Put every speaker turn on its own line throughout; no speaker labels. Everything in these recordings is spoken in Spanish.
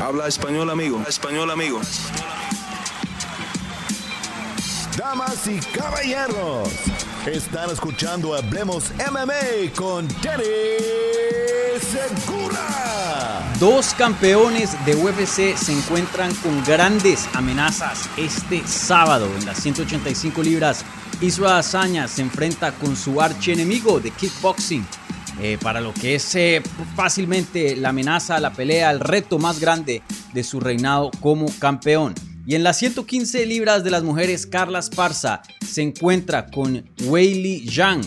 Habla español, amigo. español, amigo.
Damas y caballeros, están escuchando Hablemos MMA con Danny Segura.
Dos campeones de UFC se encuentran con grandes amenazas este sábado en las 185 libras. Israel Azaña se enfrenta con su archienemigo de kickboxing, eh, para lo que es eh, fácilmente la amenaza, la pelea, el reto más grande de su reinado como campeón. Y en las 115 libras de las mujeres, Carla Esparza se encuentra con Weili Zhang,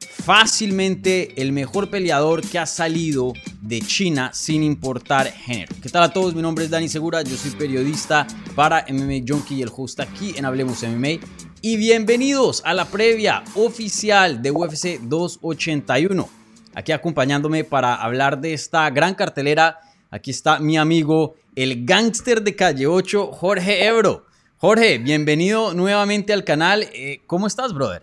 fácilmente el mejor peleador que ha salido de China sin importar género. ¿Qué tal a todos? Mi nombre es Dani Segura, yo soy periodista para MMA Junkie y el host aquí en Hablemos MMA. Y bienvenidos a la previa oficial de UFC 281 aquí acompañándome para hablar de esta gran cartelera. Aquí está mi amigo, el gángster de Calle 8, Jorge Ebro. Jorge, bienvenido nuevamente al canal. Eh, ¿Cómo estás, brother?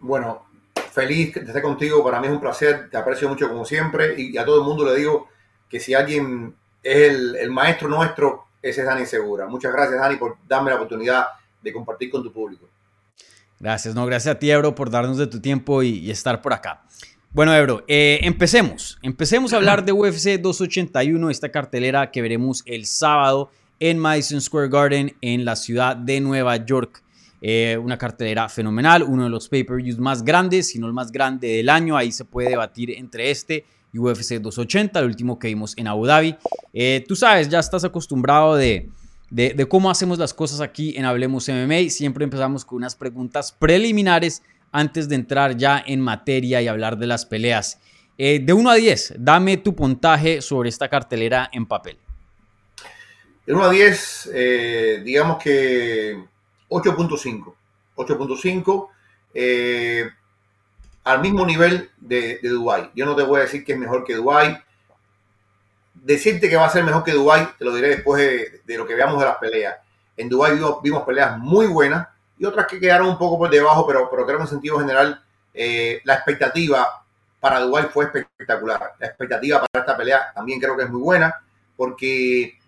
Bueno, feliz de estar contigo. Para mí es un placer. Te aprecio mucho como siempre. Y a todo el mundo le digo que si alguien es el, maestro nuestro, ese es Dani Segura. Muchas gracias, Dani, por darme la oportunidad de compartir con tu público.
Gracias, no, gracias a ti, Ebro, por darnos de tu tiempo y estar por acá. Bueno, Ebro, eh, empecemos. Empecemos a hablar de UFC 281, esta cartelera que veremos el sábado en Madison Square Garden en la ciudad de Nueva York. Eh, una cartelera fenomenal, uno de los pay-per-views más grandes, si no el más grande del año. Ahí se puede debatir entre este y UFC 280, el último que vimos en Abu Dhabi. Eh, tú sabes, ya estás acostumbrado de, de cómo hacemos las cosas aquí en Hablemos MMA. Siempre empezamos con unas preguntas preliminares antes de entrar ya en materia y hablar de las peleas. Eh, de 1 a 10, dame tu puntaje sobre esta cartelera en papel.
De 1 a 10, eh, digamos que 8.5. 8.5 eh, al mismo nivel de, de Dubai. Yo no te voy a decir que es mejor que Dubai. Decirte que va a ser mejor que Dubai, te lo diré después de, lo que veamos de las peleas. En vimos, vimos peleas muy buenas, y otras que quedaron un poco por debajo, pero, pero creo que en sentido general eh, la expectativa para Dubai fue espectacular. La expectativa para esta pelea también creo que es muy buena, porque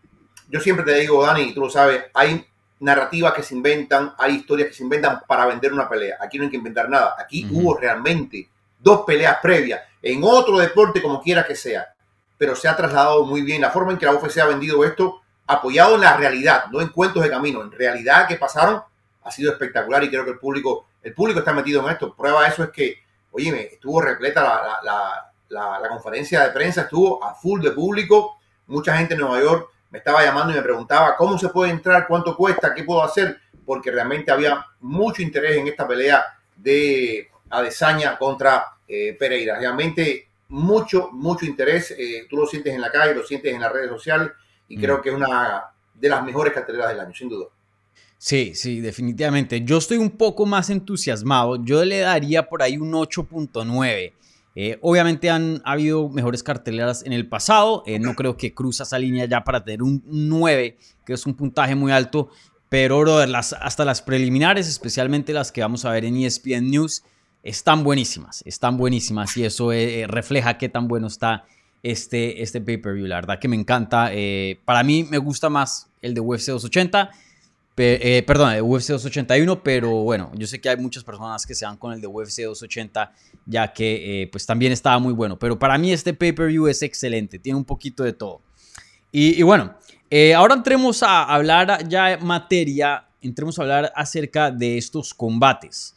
yo siempre te digo, Dani, tú lo sabes, hay narrativas que se inventan, hay historias que se inventan para vender una pelea. Aquí no hay que inventar nada. Aquí hubo realmente dos peleas previas en otro deporte, como quiera que sea, pero se ha trasladado muy bien la forma en que la UFC ha vendido esto, apoyado en la realidad, no en cuentos de camino, en realidad que pasaron ha sido espectacular y creo que el público, el público está metido en esto. Prueba de eso es que, oye, estuvo repleta la, la, conferencia de prensa, estuvo a full de público. Mucha gente en Nueva York me estaba llamando y me preguntaba cómo se puede entrar, cuánto cuesta, qué puedo hacer, porque realmente había mucho interés en esta pelea de Adesanya contra eh, Pereira. Realmente mucho, mucho interés. Eh, tú lo sientes en la calle, lo sientes en las redes sociales y mm. creo que es una de las mejores carteleras del año, sin duda.
Sí, sí, definitivamente. Yo estoy un poco más entusiasmado. Yo le daría por ahí un 8.9. Eh, obviamente han habido mejores carteleras en el pasado. Eh, no creo que cruza esa línea ya para tener un 9, que es un puntaje muy alto. Pero, brother, hasta las preliminares, especialmente las que vamos a ver en ESPN News, están buenísimas. Están buenísimas y eso eh, refleja qué tan bueno está este, este pay-per-view. La verdad que me encanta. para mí me gusta más el de UFC 280 eh, perdón, de UFC 281, pero bueno, yo sé que hay muchas personas que se van con el de UFC 280, ya que eh, pues también estaba muy bueno. Pero para mí este pay-per-view es excelente, tiene un poquito de todo. Y, bueno, eh, ahora entremos a hablar ya en materia, entremos a hablar acerca de estos combates.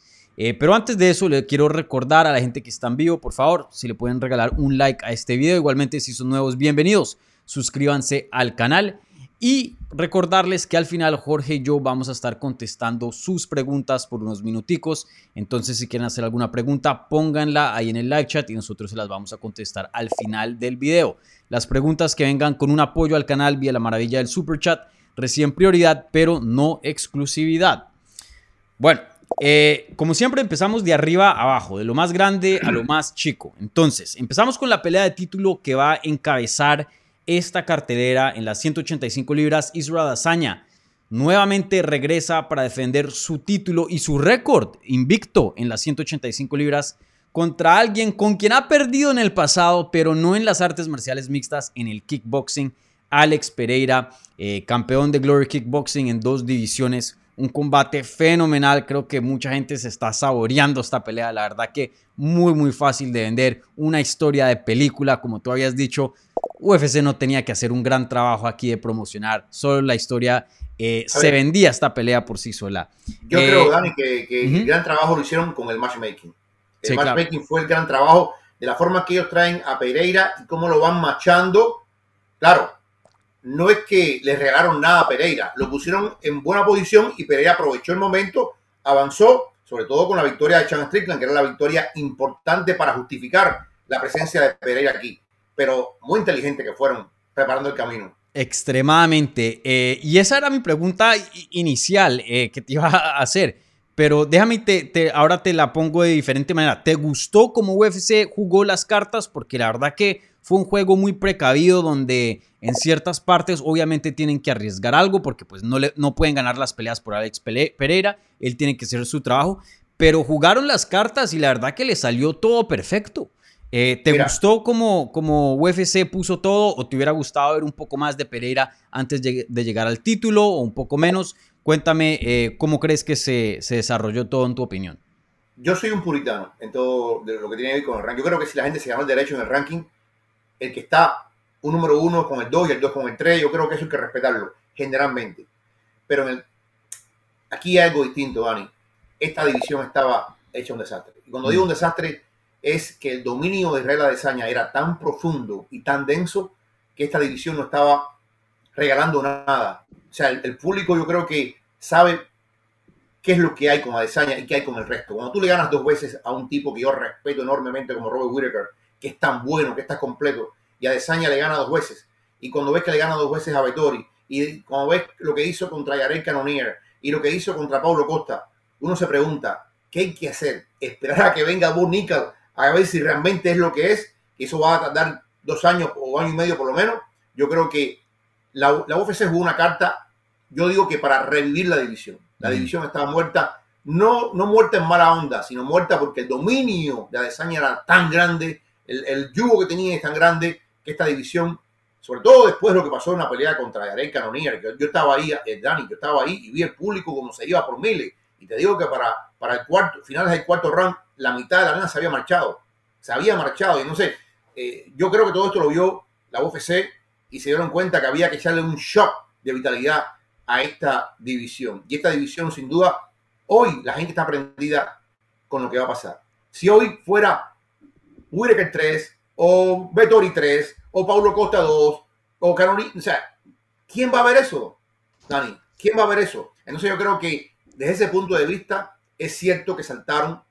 pero antes de eso, le quiero recordar a la gente que está en vivo, por favor, si le pueden regalar un like a este video. Igualmente, si son nuevos, bienvenidos. Suscríbanse al canal. Y recordarles que al final Jorge y yo vamos a estar contestando sus preguntas por unos minuticos. Entonces, si quieren hacer alguna pregunta, pónganla ahí en el live chat y nosotros se las vamos a contestar al final del video. Las preguntas que vengan con un apoyo al canal vía la maravilla del super chat reciben prioridad, pero no exclusividad. Bueno, eh, como siempre empezamos de arriba a abajo, de lo más grande a lo más chico. Entonces, empezamos con la pelea de título que va a encabezar esta cartelera en las 185 libras. Israel Azaña nuevamente regresa para defender su título y su récord invicto en las 185 libras contra alguien con quien ha perdido en el pasado, pero no en las artes marciales mixtas, en el kickboxing. Alex Pereira, eh, campeón de Glory Kickboxing en dos divisiones. Un combate fenomenal, creo que mucha gente se está saboreando esta pelea, la verdad que muy muy fácil de vender, una historia de película, como tú habías dicho, UFC no tenía que hacer un gran trabajo aquí de promocionar, solo la historia eh, se vendía esta pelea por sí sola.
Yo
Eh,
creo, Dani, que, el gran trabajo lo hicieron con el matchmaking. El
Sí, claro.
matchmaking fue el gran trabajo de la forma que ellos traen a Pereira y cómo lo van machando. Claro, no es que les regalaron nada a Pereira, lo pusieron en buena posición y Pereira aprovechó el momento, avanzó, sobre todo con la victoria de Chan Strickland, que era la victoria importante para justificar la presencia de Pereira aquí. Pero muy inteligente que fueron preparando el camino.
Extremadamente. Eh, y esa era mi pregunta inicial eh, que te iba a hacer. Pero déjame, te, te- ahora te la pongo de diferente manera. ¿Te gustó cómo UFC jugó las cartas? Porque la verdad que fue un juego muy precavido donde en ciertas partes obviamente tienen que arriesgar algo porque pues no, le, no pueden ganar las peleas por Alex Pereira. Él tiene que hacer su trabajo. Pero jugaron las cartas y la verdad que le salió todo perfecto. Eh, ¿Te
Mira.
gustó como, como UFC puso todo o te hubiera gustado ver un poco más de Pereira antes de, de llegar al título o un poco menos? Cuéntame eh, cómo crees que se, se desarrolló todo en tu opinión.
yo soy un puritano en todo de lo que tiene que ver con el ranking. Yo creo que si la gente se ganó el derecho en el ranking, el que está un número uno con el 2 y el 2 con el 3, yo creo que eso hay que respetarlo, generalmente. Pero en el- aquí hay algo distinto, Dani. Esta división estaba hecha un desastre. Y cuando digo un desastre, es que el dominio de Israel Adesanya era tan profundo y tan denso que esta división no estaba regalando nada. O sea, el, el público yo creo que sabe qué es lo que hay con Adesanya y qué hay con el resto. Cuando tú le ganas dos veces a un tipo que yo respeto enormemente como Robert Whittaker, que es tan bueno, que está completo, y Adesanya le gana dos veces, y cuando ves que le gana dos veces a Vettori, y cuando ves lo que hizo contra Yarel Cannonier y lo que hizo contra Paulo Costa, uno se pregunta, ¿qué hay que hacer? ¿Esperar a que venga Bo Nickel a ver si realmente es lo que es? Que eso va a tardar dos años o año y medio por lo menos. Yo creo que la, la UFC jugó una carta, yo digo que para revivir la división. La
Mm.
división estaba muerta, no, no muerta en mala onda, sino muerta porque el dominio de Adesanya era tan grande, el, el yugo que tenía es tan grande que esta división, sobre todo después de lo que pasó en la pelea contra Yarel Cannonier, que yo estaba ahí, eh, Dani, yo estaba ahí y vi el público como se iba por miles. Y te digo que para, para el cuarto, finales del cuarto round, la mitad de la arena se había marchado. Se había marchado. Y no sé, eh, yo creo que todo esto lo vio la UFC y se dieron cuenta que había que echarle un shock de vitalidad a esta división. Y esta división, sin duda, hoy la gente está prendida con lo que va a pasar. Si hoy fuera Whittaker 3, o Vettori 3, o Paulo Costa 2, o Carolina, o sea, ¿quién va a ver eso, Dani? ¿Quién va a ver eso? Entonces yo creo que desde ese punto de vista es cierto que saltaron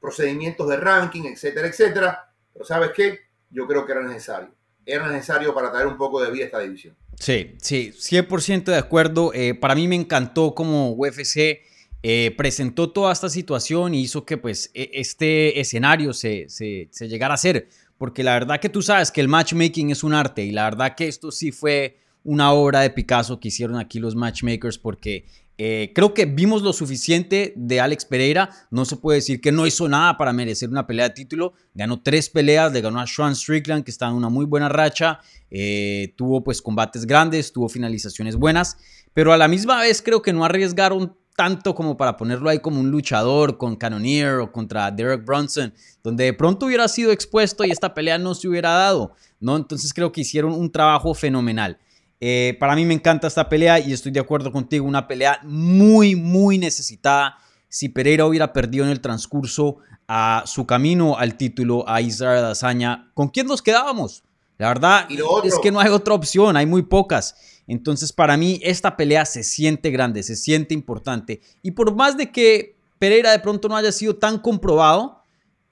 procedimientos de ranking, etcétera, etcétera, pero ¿sabes qué? Yo creo que era necesario. Era necesario para traer un poco de vida a esta división.
Sí, sí, 100% de acuerdo. Eh, para mí me encantó como UFC eh, presentó toda esta situación y hizo que pues e- este escenario se, se, llegara a hacer. Porque la verdad que tú sabes que el matchmaking es un arte y la verdad que esto sí fue una obra de Picasso que hicieron aquí los matchmakers porque eh, creo que vimos lo suficiente de Alex Pereira. No se puede decir que no hizo nada para merecer una pelea de título. Ganó tres peleas, le ganó a Sean Strickland, que está en una muy buena racha. Eh, tuvo pues combates grandes, tuvo finalizaciones buenas. Pero a la misma vez creo que no arriesgaron tanto como para ponerlo ahí como un luchador con Cannonier o contra Derek Brunson, donde de pronto hubiera sido expuesto y esta pelea no se hubiera dado, ¿no? Entonces creo que hicieron un trabajo fenomenal. Eh, para mí me encanta esta pelea y estoy de acuerdo contigo, una pelea muy, muy necesitada. Si Pereira hubiera perdido en el transcurso a su camino al título a Israel Adesanya, ¿con quién nos quedábamos? La verdad es que no hay otra opción, hay muy pocas. Entonces, para mí, esta pelea se siente grande, se siente importante. Y por más de que Pereira de pronto no haya sido tan comprobado,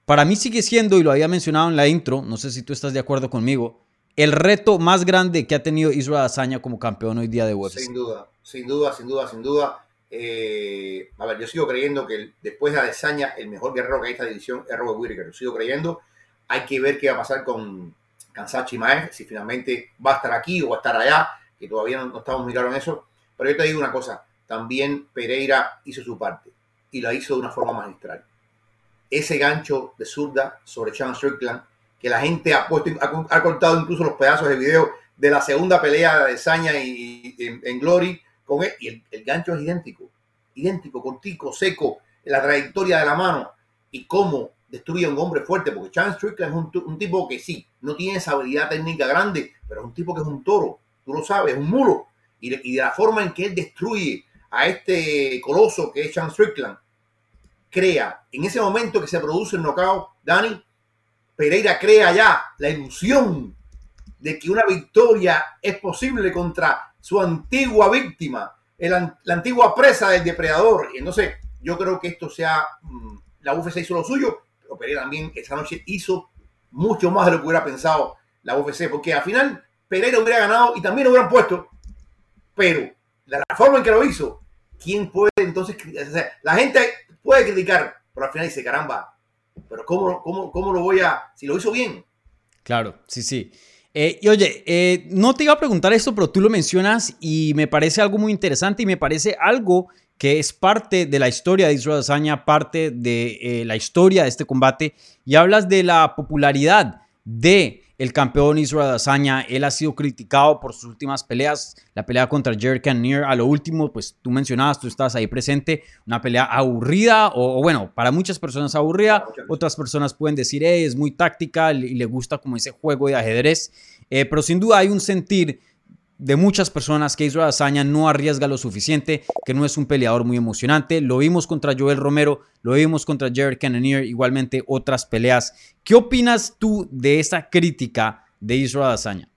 para mí sigue siendo, y lo había mencionado en la intro, no sé si tú estás de acuerdo conmigo, el reto más grande que ha tenido Israel Adesanya como campeón hoy día de UFC.
Sin duda, sin duda, sin duda, sin duda. Eh, a ver, yo sigo creyendo que después de Adesanya, el mejor guerrero que hay en esta división es Robert Whittaker. Lo sigo creyendo. Hay que ver qué va a pasar con Kansachi Maez, si finalmente va a estar aquí o va a estar allá, que todavía no, estamos muy claros en eso. Pero yo te digo una cosa, también Pereira hizo su parte y la hizo de una forma magistral. Ese gancho de zurda sobre Sean Strickland, que la gente ha puesto, ha, ha cortado incluso los pedazos de video de la segunda pelea de Saña y, en, Glory con él. Y el, gancho es idéntico, idéntico, cortico, seco, la trayectoria de la mano y cómo destruye a un hombre fuerte, porque Chance Strickland es un, un tipo que sí, no tiene esa habilidad técnica grande, pero es un tipo que es un toro, tú lo sabes, es un mulo. Y y de la forma en que él destruye a este coloso que es Chance Strickland, crea, en ese momento que se produce el knockout, Dani, Pereira crea ya la ilusión de que una victoria es posible contra su antigua víctima, el la antigua presa del depredador. Y entonces, yo creo que esto sea, mm, la UFC hizo lo suyo, pero Pereira también esa noche hizo mucho más de lo que hubiera pensado la UFC, porque al final Pereira hubiera ganado y también lo hubieran puesto, pero la forma en que lo hizo, ¿quién puede entonces? o la gente puede criticar, pero al final dice, caramba, pero ¿cómo, cómo, cómo lo voy a, si lo hizo bien?
Claro, sí, sí. Eh, y oye, eh, no te iba a preguntar esto, pero tú lo mencionas y me parece algo muy interesante y me parece algo que es parte de la historia de Israel Adesanya, parte de eh, la historia de este combate y hablas de la popularidad de el campeón Israel Adesanya. Él ha sido criticado por sus últimas peleas, la pelea contra Jared Cannonier, a lo último, pues tú mencionabas, tú estabas ahí presente, una pelea aburrida o, bueno, para muchas personas aburrida, otras personas pueden decir, "Eh, es muy táctica y le gusta como ese juego de ajedrez, Eh, pero sin duda hay un sentir de muchas personas que Israel Adesanya no arriesga lo suficiente, que no es un peleador muy emocionante. Lo vimos contra Joel Romero, lo vimos contra Jared Cannonier, igualmente otras peleas. ¿Qué opinas tú de esa crítica de Israel Adesanya?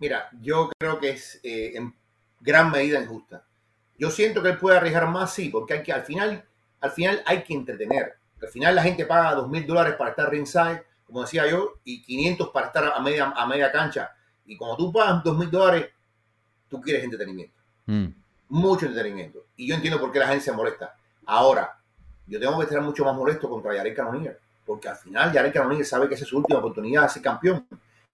Mira, yo creo que es eh, en gran medida injusta. Yo siento que él puede arriesgar más, sí, porque hay que, al final, al final hay que entretener. Al final la gente paga dos mil dólares para estar ringside, como decía yo, y 500 para estar a media, a media cancha. Y cuando tú pagas dos mil dólares, tú quieres entretenimiento.
Mm,
mucho entretenimiento. Y yo entiendo por qué la gente se molesta. Ahora, yo tengo que estar mucho más molesto contra Yarek Cannonier, porque al final Yarek Cannonier sabe que esa es su última oportunidad de ser campeón.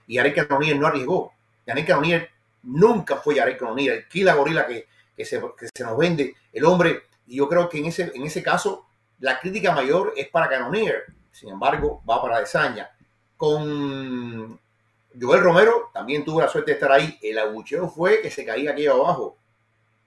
Y Yarek Cannonier no arriesgó. Yarek Cannonier nunca fue Yarek Cannonier, el kila gorila que, que, se, que se nos vende, el hombre. Y yo creo que en ese, en ese caso, la crítica mayor es para Cannonier. Sin embargo, va para Desaña. Con Joel Romero también tuvo la suerte de estar ahí. El abucheo fue que se caía aquí abajo.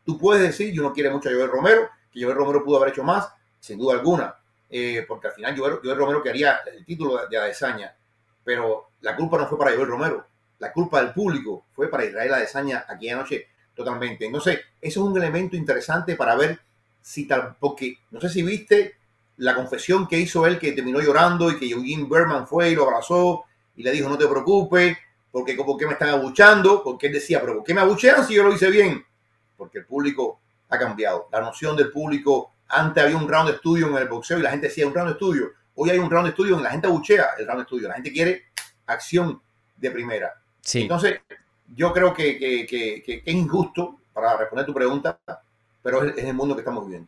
Tú puedes decir, yo no quiero mucho a Joel Romero, que Joel Romero pudo haber hecho más, sin duda alguna, eh, porque al final Joel, Joel Romero quería el título de, de Adesanya, pero la culpa no fue para Joel Romero, la culpa del público fue para Israel Adesanya aquí anoche totalmente. Entonces, eso es un elemento interesante para ver si tal, porque no sé si viste la confesión que hizo él, que terminó llorando y que Eugene Berman fue y lo abrazó y le dijo, no te preocupes, porque ¿por qué me están abuchando? Porque él decía, pero ¿por qué me abuchean si yo lo hice bien? Porque el público ha cambiado. La noción del público, antes había un round de estudio en el boxeo y la gente decía un round de estudio. Hoy hay un round de estudio en la gente abuchea el round de estudio. La gente quiere acción de primera.
sí.
Entonces, yo creo que, que- que- que- que es injusto, para responder tu pregunta, pero es, es el mundo que estamos viviendo.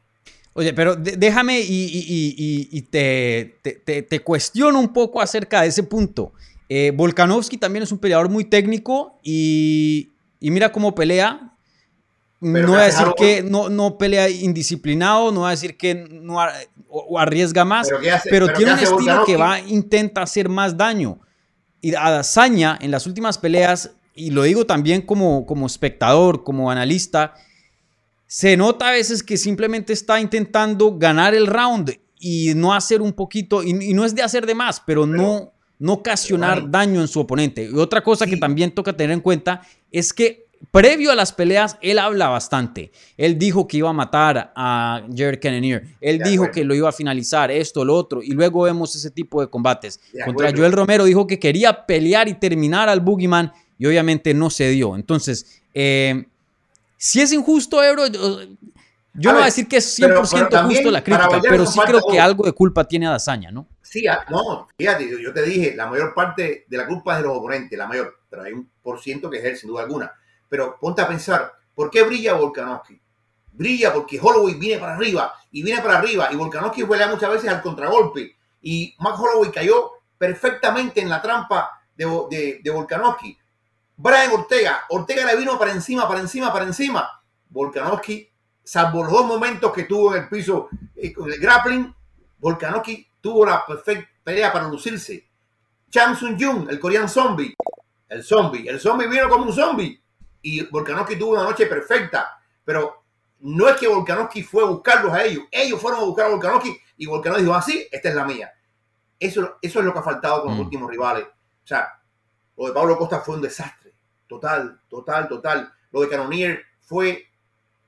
Oye, pero déjame y, y- y- y- y te, te- te- te cuestiono un poco acerca de ese punto. Eh, Volkanovski también es un peleador muy técnico y, y mira cómo pelea.
Pero
no voy a decir que no, no pelea indisciplinado, no voy a decir que no ar- o, o arriesga más,
Pero, ¿qué hace-
pero
pero
tiene un estilo que va, intenta hacer más daño. Y Adesanya en las últimas peleas, y lo digo también como, como espectador, como analista, se nota a veces que simplemente está intentando ganar el round y no hacer un poquito, y, y no es de hacer de más, pero, no, no ocasionar daño en su oponente. Y otra cosa que también toca tener en cuenta es que previo a las peleas, él habla bastante. Él dijo que iba a matar a Jared Cannonier. Él
De
dijo
acuerdo.
que lo iba a finalizar, esto, lo otro. Y luego vemos ese tipo de combates.
De
Contra
acuerdo.
Joel Romero dijo que quería pelear y terminar al Boogeyman y obviamente no se dio. Entonces, eh, si es injusto, Ebro, yo,
A
no voy a
ver,
decir que es 100%
pero- pero también,
justo la crítica, pero sí creo que algo de culpa tiene Dazaña, ¿no?
Sí, ah, no, fíjate, yo, yo te dije, la mayor parte de la culpa es de los oponentes, la mayor, pero hay un por ciento que es él, sin duda alguna. Pero ponte a pensar, ¿por qué brilla Volkanovski? Brilla porque Holloway viene para arriba y viene para arriba y Volkanovski pelea muchas veces al contragolpe y Max Holloway cayó perfectamente en la trampa de, de, de Volkanovski. Brian Ortega, Ortega le vino para encima, para encima, para encima. Volkanovski, salvo los dos momentos que tuvo en el piso eh, con el grappling, Volkanovski tuvo la perfecta pelea para lucirse. Chang Sun Jung, el coreano zombie, El zombie. El zombie vino como un zombie. Y Volkanovski tuvo una noche perfecta. Pero no es que Volkanovski fue a buscarlos a ellos. Ellos fueron a buscar a Volkanovski y Volkanovski dijo, así, esta es la mía. Eso, eso es lo que ha faltado con los
Mm.
últimos rivales. O sea, lo de Pablo Costa fue un desastre. Total, total, total. Lo de Canonier fue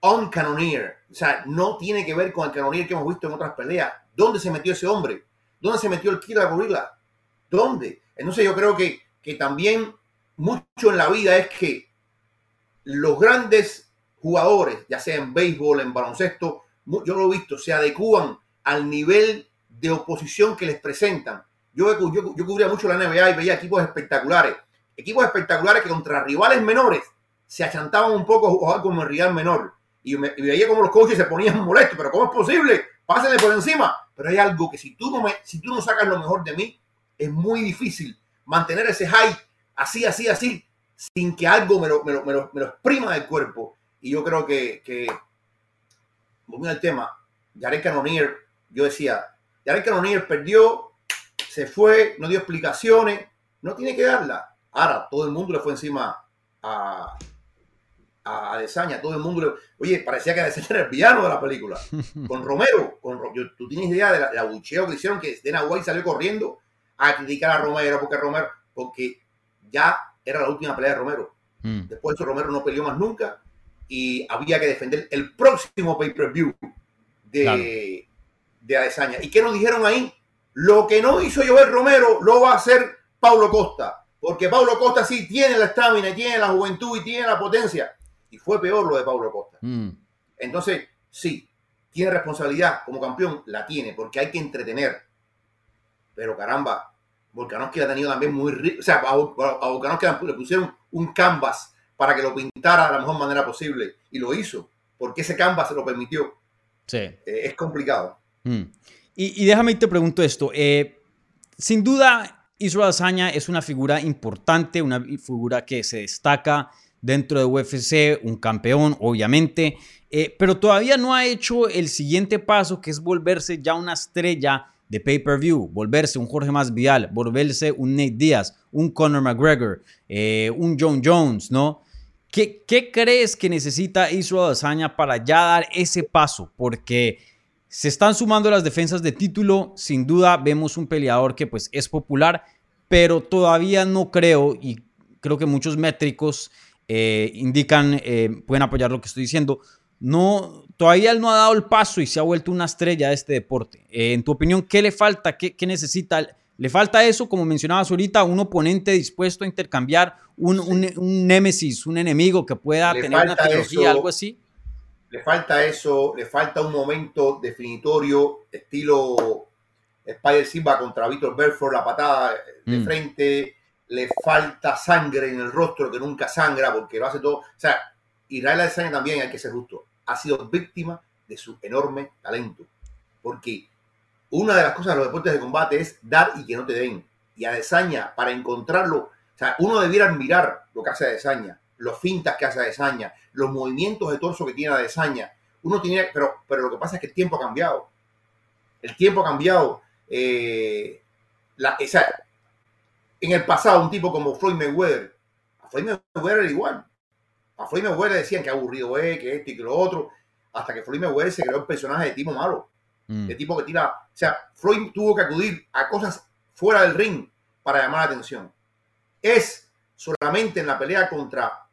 on Canonier. O sea, no tiene que ver con el Canonier que hemos visto en otras peleas. ¿Dónde se metió ese hombre? ¿Dónde se metió el Kira Gorilla? ¿Dónde? Entonces yo creo que, que también mucho en la vida es que los grandes jugadores, ya sea en béisbol, en baloncesto, yo lo he visto, se adecúan al nivel de oposición que les presentan. Yo, yo, yo cubría mucho la NBA y veía equipos espectaculares. Equipos espectaculares que contra rivales menores se achantaban un poco a jugar como el rival menor. Y, veía como los coaches se ponían molestos, pero ¿cómo es posible? Pásenle por encima. Pero hay algo que si tú no, me, si tú no sacas lo mejor de mí, es muy difícil mantener ese high así, así, así, sin que algo me lo, me lo, me lo, me lo exprima del cuerpo. Y yo creo que, que volviendo al tema, Jared Cannonier, yo decía, Jared Cannonier perdió, se fue, no dio explicaciones, no tiene que darla. Ahora, todo el mundo le fue encima a, a Adesanya, todo el mundo le... Oye, parecía que Adesanya era el villano de la película. Con Romero, con, tú tienes idea del la, la bucheo que hicieron que Dana White salió corriendo a criticar a Romero, porque Romero, porque ya era la última pelea de Romero.
Mm.
Después de eso Romero no peleó más nunca y había que defender el próximo pay-per-view de,
Claro.
de. ¿Y qué nos dijeron ahí? Lo que no hizo Joel Romero lo va a hacer Paulo Costa. Porque Paulo Costa sí tiene la estamina, tiene la juventud y tiene la potencia. Y fue peor lo de Paulo Costa.
Mm.
Entonces, sí, tiene responsabilidad como campeón, la tiene, porque hay que entretener. Pero caramba, Volkanovski ha tenido también muy rico. O sea, a, a Volkanovski le pusieron un canvas para que lo pintara de la mejor manera posible. Y lo hizo, porque ese canvas se lo permitió.
Sí.
Eh, es complicado.
Mm. Y, y déjame te pregunto esto. eh, sin duda, Israel Adesanya es una figura importante, una figura que se destaca dentro de UFC, un campeón, obviamente, eh, pero todavía no ha hecho el siguiente paso, que es volverse ya una estrella de pay-per-view, volverse un Jorge Masvidal, volverse un Nate Diaz, un Conor McGregor, eh, un John Jones, ¿no? ¿Qué, ¿Qué crees que necesita Israel Adesanya para ya dar ese paso? Porque se están sumando las defensas de título. Sin duda vemos un peleador que pues es popular, pero todavía no creo y creo que muchos métricos eh, indican, eh, pueden apoyar lo que estoy diciendo. No, todavía él no ha dado el paso y se ha vuelto una estrella de este deporte. Eh, en tu opinión, ¿qué le falta? ¿Qué, qué necesita? ¿Le falta eso, como mencionabas ahorita, un oponente dispuesto a intercambiar un, un, un némesis, un enemigo que pueda
Le
tener una trilogía,
eso.
algo así?
Le falta eso, le falta un momento definitorio, estilo Spider Silva contra Víctor Belfort, la patada de
Mm.
frente. Le falta sangre en el rostro que nunca sangra porque lo hace todo. O sea, Israel Adesanya también, hay que ser justo, ha sido víctima de su enorme talento. Porque una de las cosas de los deportes de combate es dar y que no te den. Y Adesanya, para encontrarlo, o sea, uno debiera admirar lo que hace Adesanya, los fintas que hace Adesanya, los movimientos de torso que tiene Adesanya. Uno tiene, pero, pero lo que pasa es que el tiempo ha cambiado. El tiempo ha cambiado. Eh, la, o sea, en el pasado, un tipo como Floyd Mayweather, a Floyd Mayweather era igual. A Floyd Mayweather decían que aburrido es, que esto y que lo otro, hasta que Floyd Mayweather se creó el personaje de tipo malo
Mm.
de tipo que tira. O sea, Floyd tuvo que acudir a cosas fuera del ring para llamar la atención. Es solamente en la pelea contra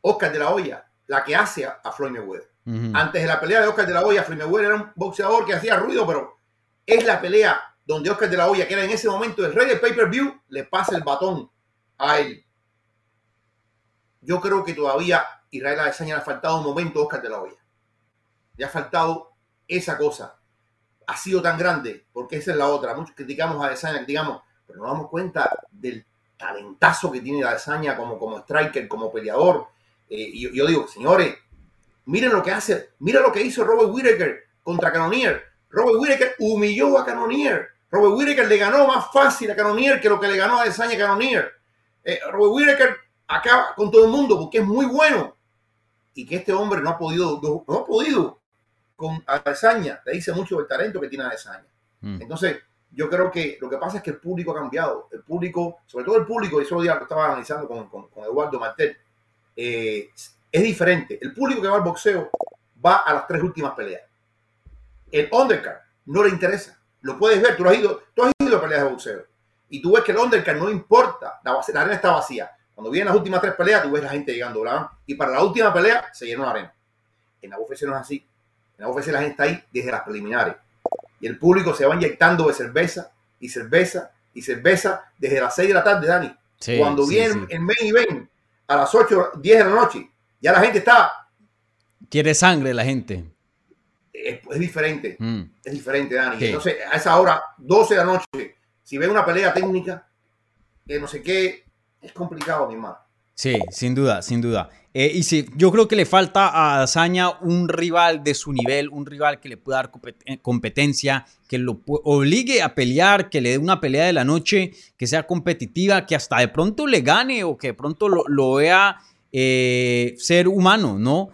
Oscar de la Hoya la que hace a, Floyd Mayweather. Antes de la pelea de Oscar de la Hoya, Floyd Mayweather era un boxeador que hacía ruido, pero es la pelea donde Oscar de la Hoya, que era en ese momento el rey del pay-per-view, le pasa el batón a él. Yo creo que todavía Israel Adesanya le ha faltado un momento a Oscar de la Hoya. Le ha faltado esa cosa. Ha sido tan grande, porque esa es la otra. Muchos criticamos a Adesanya, criticamos, pero nos damos cuenta del talentazo que tiene Adesanya como, como striker, como peleador. Eh, y yo, digo, señores, miren lo que hace, mira lo que hizo Robert Whittaker contra Cannonier. Robert Whittaker humilló a Cannonier. Robert Whittaker le ganó más fácil a Cannonier que lo que le ganó a Adesanya a Cannonier. Eh, Robert Whittaker acaba con todo el mundo porque es muy bueno. Y que este hombre no ha podido, no, no ha podido con Adesanya. Le dice mucho del talento que tiene Adesanya.
Mm.
Entonces, yo creo que lo que pasa es que el público ha cambiado. El público, sobre todo el público, y eso lo estaba analizando con, con, Eduardo Martel, eh, es diferente. El público que va al boxeo va a las tres últimas peleas. El undercard no le interesa. Lo puedes ver, tú, has ido, tú has ido a peleas de boxeo. Y tú ves que el undercard no importa, la, la arena está vacía. Cuando vienen las últimas tres peleas, tú ves la gente llegando, ¿verdad? Y para la última pelea se llenó la arena. En la UFC no es así. En la UFC la gente está ahí desde las preliminares y el público se va inyectando de cerveza y cerveza y cerveza desde las 6 de la tarde, Dani. Cuando viene el main event a las 8, 10 de la noche, ya la gente está...
Quiere sangre la gente.
Es, diferente, mm. es diferente, Dani. Entonces, a esa hora, 12 de la noche, si ven una pelea técnica, que no sé qué, es complicado, mi hermano.
Sí, sin duda, sin duda. Eh, y sí, yo creo que le falta a Azaña un rival de su nivel, un rival que le pueda dar eh, competencia, que lo obligue a pelear, que le dé una pelea de la noche, que sea competitiva, que hasta de pronto le gane o que de pronto lo, vea eh, ser humano, ¿no?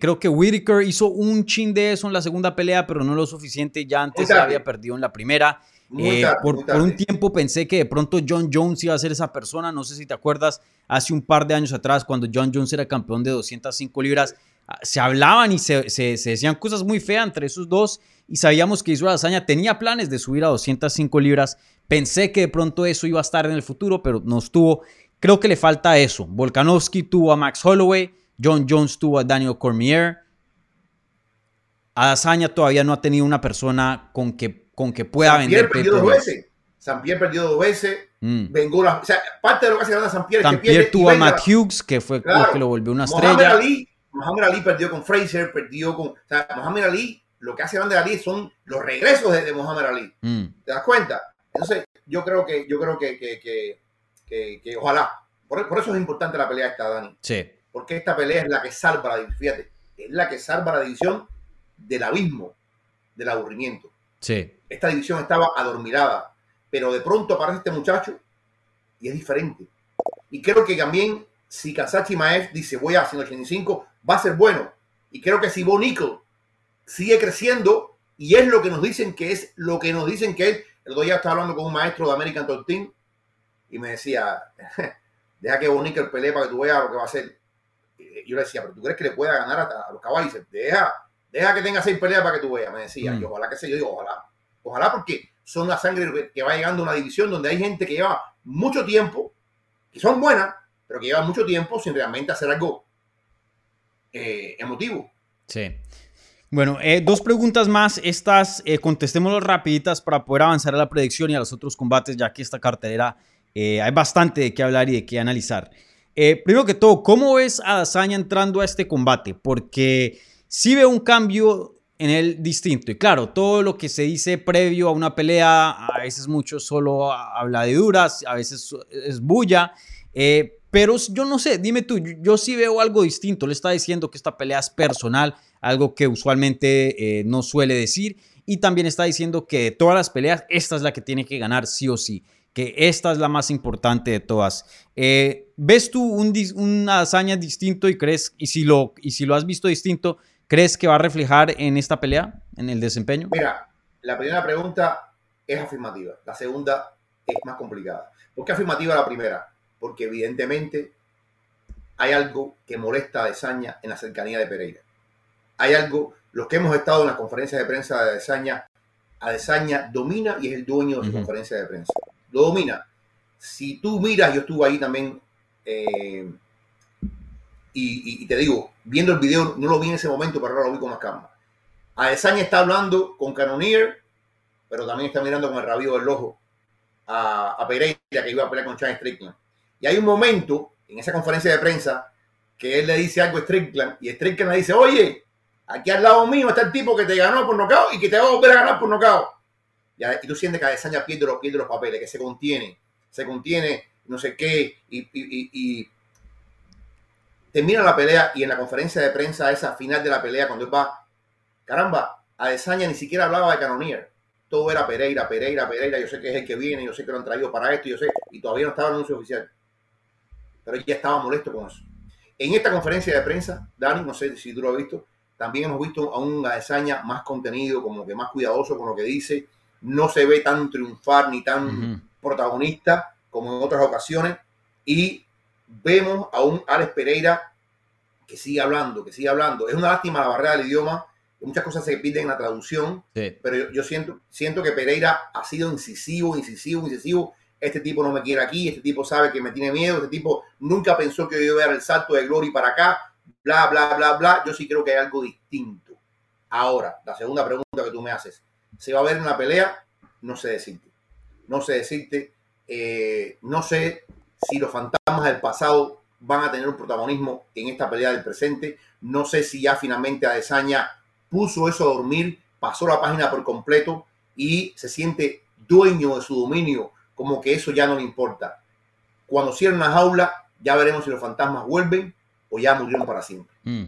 creo que Whitaker hizo un chin de eso en la segunda pelea, pero no lo suficiente. Ya antes se había perdido en la primera. Eh, por, un tiempo pensé que de pronto John Jones iba a ser esa persona. No sé si te acuerdas, hace un par de años atrás, cuando John Jones era campeón de 205 libras, ah, se hablaban y se, decían cosas muy feas entre esos dos. Y sabíamos que Israel Hazaña tenía planes de subir a 205 libras. Pensé que de pronto eso iba a estar en el futuro, pero no estuvo. Creo que le falta eso. Volkanovski tuvo a Max Holloway, John Jones tuvo a Daniel Cormier. Hazaña todavía no ha tenido una persona con que con que pueda
San vender. perdió dos veces. San Pierre perdió dos veces. Mm. Vengo o sea, parte de lo que hace ganar San Pierre.
San Pierre tuvo a Matt Hughes, que fue lo que lo volvió una estrella.
Ali, Muhammad Ali perdió con Fraser, perdió con. O sea, Muhammad Ali, lo que hace grande Ali son los regresos de, de Muhammad Ali. Mm. ¿Te das cuenta? Entonces, yo creo que, yo creo que, que, que, que ojalá. Por, por, eso es importante la pelea esta, Dani.
Sí.
Porque esta pelea es la que salva la división. Fíjate, es la que salva la división del abismo, del aburrimiento.
Sí
esta división estaba adormilada, pero de pronto aparece este muchacho y es diferente. Y creo que también si Kazachi Maef dice voy a 185, va a ser bueno. Y creo que si Bo sigue creciendo y es lo que nos dicen que es lo que nos dicen que es. El otro día estaba hablando con un maestro de American Top Team y me decía, deja que Bo pelee para que tú veas lo que va a hacer. Y yo le decía, pero tú crees que le pueda ganar a, los caballos. Deja, deja que tenga seis peleas para que tú veas. Me decía, mm. y ojalá que sea, yo digo, ojalá. Ojalá porque son la sangre que va llegando a una división donde hay gente que lleva mucho tiempo, que son buenas, pero que lleva mucho tiempo sin realmente hacer algo eh, emotivo.
Sí. Bueno, eh, dos preguntas más. Estas eh, contestémoslas rapiditas para poder avanzar a la predicción y a los otros combates, ya que esta cartelera eh, hay bastante de qué hablar y de qué analizar. primero que todo, ¿cómo ves a Dazaña entrando a este combate? Porque sí veo un cambio en el distinto. Y claro, todo lo que se dice previo a una pelea, a veces mucho solo habla de duras, a veces es bulla. Eh, pero yo no sé, dime tú, yo, sí veo algo distinto. Le está diciendo que esta pelea es personal, algo que usualmente eh, no suele decir. Y también está diciendo que de todas las peleas, esta es la que tiene que ganar sí o sí. Que esta es la más importante de todas. Eh, ¿Ves tú un, una hazaña distinto y crees, y si, lo, y si lo has visto distinto, ¿Crees que va a reflejar en esta pelea, en el desempeño?
Mira, la primera pregunta es afirmativa. La segunda es más complicada. ¿Por qué afirmativa la primera? Porque evidentemente hay algo que molesta a Desaña en la cercanía de Pereira. Hay algo, los que hemos estado en las conferencias de prensa de Desaña, Desaña domina y es el dueño de su conferencia de prensa. Lo domina. Si tú miras, yo estuve ahí también eh, y, te digo, viendo el video, no lo vi en ese momento, pero ahora lo vi con más calma. Adesanya está hablando con Canonier, pero también está mirando con el rabio del ojo a, Pereira, que iba a pelear con Chan Strickland. Y hay un momento en esa conferencia de prensa que él le dice algo a Strickland y Strickland le dice, oye, aquí al lado mío está el tipo que te ganó por nocaut y que te va a volver a ganar por Y, tú sientes que Adesanya pierde los, pierde los papeles, que se contiene, se contiene, no sé qué, y termina la pelea y en la conferencia de prensa, esa final de la pelea, cuando él va, caramba, Adesanya ni siquiera hablaba de Canonier. Todo era Pereira, Pereira, Pereira. Yo sé que es el que viene, yo sé que lo han traído para esto, yo sé, y todavía no estaba el anuncio oficial. Pero ya estaba molesto con eso. En esta conferencia de prensa, Dani, no sé si tú lo has visto, también hemos visto a un Adesanya más contenido, como que más cuidadoso con lo que dice, no se ve tan triunfar ni tan protagonista como en otras ocasiones. Y vemos a un Alex Pereira que sigue hablando, que sigue hablando. Es una lástima la barrera del idioma, muchas cosas se pierden en la traducción,
Sí.
pero yo, yo siento, siento que Pereira ha sido incisivo, incisivo, incisivo. Este tipo no me quiere aquí, este tipo sabe que me tiene miedo, este tipo nunca pensó que yo iba a dar el salto de Glory para acá, bla, bla, bla, bla. Yo sí creo que hay algo distinto. Ahora, la segunda pregunta que tú me haces, ¿se va a ver en la pelea? No sé decirte. No sé decirte. Eh, no sé si los fantasmas del pasado van a tener un protagonismo en esta pelea del presente. No sé si ya finalmente Adesanya puso eso a dormir, pasó la página por completo y se siente dueño de su dominio, como que eso ya no le importa. Cuando cierren la jaula, ya veremos si los fantasmas vuelven o ya murieron para siempre.
Mm.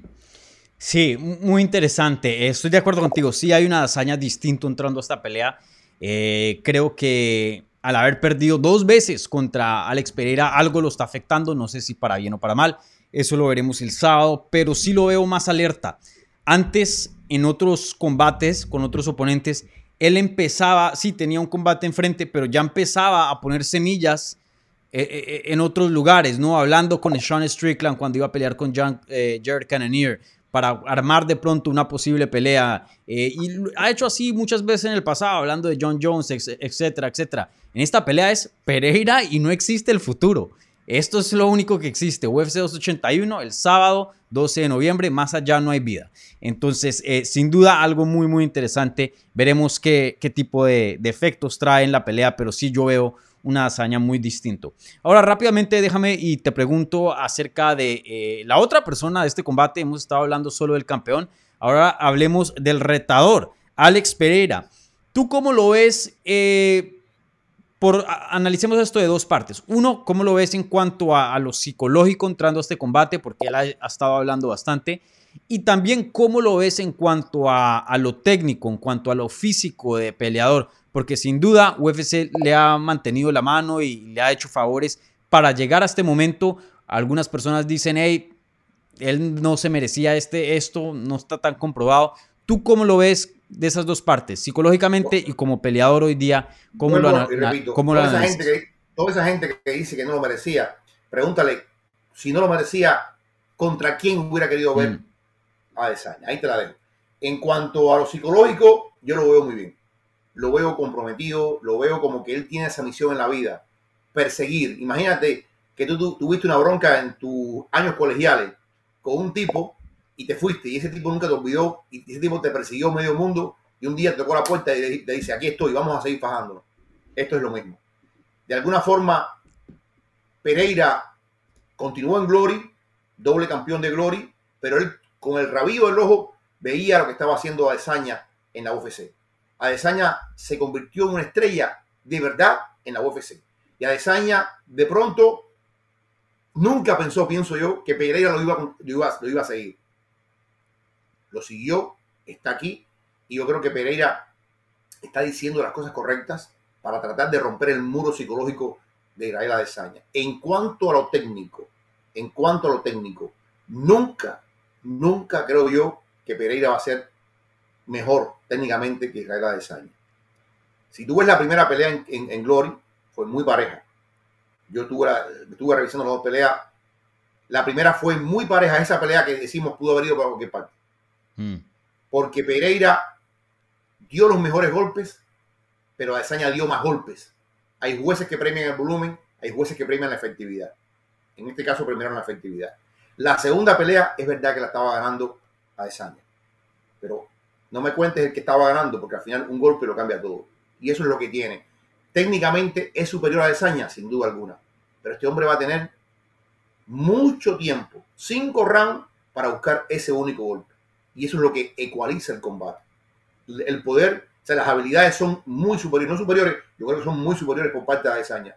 Sí, mu- muy interesante. Eh, Estoy de acuerdo contigo. Sí, hay una hazaña distinta entrando a esta pelea. Eh, creo que al haber perdido dos veces contra Alex Pereira, algo lo está afectando. No sé si para bien o para mal. Eso lo veremos el sábado, pero sí lo veo más alerta. Antes, en otros combates con otros oponentes, él empezaba, sí, tenía un combate enfrente, pero ya empezaba a poner semillas eh, en otros lugares, ¿no? Hablando con Sean Strickland cuando iba a pelear con John, Jared Cannonier para armar de pronto una posible pelea. eh, y ha hecho así muchas veces en el pasado, hablando de John Jones, etcétera, etcétera. En esta pelea es Pereira y no existe el futuro. Esto es lo único que existe. UFC 281 el sábado 12 de noviembre, más allá no hay vida. Entonces, eh, sin duda, algo muy, muy interesante. Veremos qué, qué tipo de, de efectos trae en la pelea, pero sí yo veo una hazaña muy distinto. Ahora, rápidamente, déjame y te pregunto acerca de eh, la otra persona de este combate. Hemos estado hablando solo del campeón. Ahora hablemos del retador, Alex Pereira. ¿Tú cómo lo ves? Eh, por, analicemos esto de dos partes. Uno, ¿cómo lo ves en cuanto a, lo psicológico entrando a este combate? Porque él ha, ha estado hablando bastante. Y también, ¿cómo lo ves en cuanto a, a lo técnico, en cuanto a lo físico de peleador? Porque sin duda UFC le ha mantenido la mano y le ha hecho favores para llegar a este momento. Algunas personas dicen, hey, él no se merecía este, esto, no está tan comprobado. ¿Tú cómo lo ves de esas dos partes, psicológicamente y como peleador hoy día? ¿Cómo lo,
repito,
cómo lo
toda, esa
analizas?
gente que, toda esa gente que dice que no lo merecía, pregúntale si no lo merecía, ¿contra quién hubiera querido ver
Mm.
a Adesanya? Ahí te la dejo. En cuanto a lo psicológico, yo lo veo muy bien. Lo veo comprometido, lo veo como que él tiene esa misión en la vida, perseguir. Imagínate que tú, tuviste una bronca en tus años colegiales con un tipo y te fuiste y ese tipo nunca te olvidó y ese tipo te persiguió medio mundo y un día te tocó la puerta y te dice, aquí estoy, vamos a seguir fajándonos. Esto es lo mismo. De alguna forma, Pereira continuó en Glory, doble campeón de Glory, pero él con el rabillo del ojo veía lo que estaba haciendo Adesanya en la UFC. Adesanya se convirtió en una estrella de verdad en la UFC. Y Adesanya de pronto nunca pensó, pienso yo, que Pereira lo iba, lo iba, lo iba a seguir. Lo siguió, está aquí, y yo creo que Pereira está diciendo las cosas correctas para tratar de romper el muro psicológico de Israel Adesanya. En cuanto a lo técnico, en cuanto a lo técnico, nunca, nunca creo yo que Pereira va a ser mejor técnicamente que Israel Adesanya. Si tú ves la primera pelea en, en- en Glory, fue muy pareja. Yo estuve, estuve revisando las dos peleas. La primera fue muy pareja, esa pelea que decimos pudo haber ido para cualquier parte.
Mm.
Porque Pereira dio los mejores golpes, pero Adesanya dio más golpes. Hay jueces que premian el volumen, hay jueces que premian la efectividad. En este caso premiaron la efectividad. La segunda pelea es verdad que la estaba ganando Adesanya. Pero no me cuentes el que estaba ganando, porque al final un golpe lo cambia todo. Y eso es lo que tiene. Técnicamente es superior a Adesanya, sin duda alguna. Pero este hombre va a tener mucho tiempo, cinco rounds, para buscar ese único golpe. Y eso es lo que ecualiza el combate. El poder, o sea, las habilidades son muy superiores, no superiores, yo creo que son muy superiores por parte de Adesanya.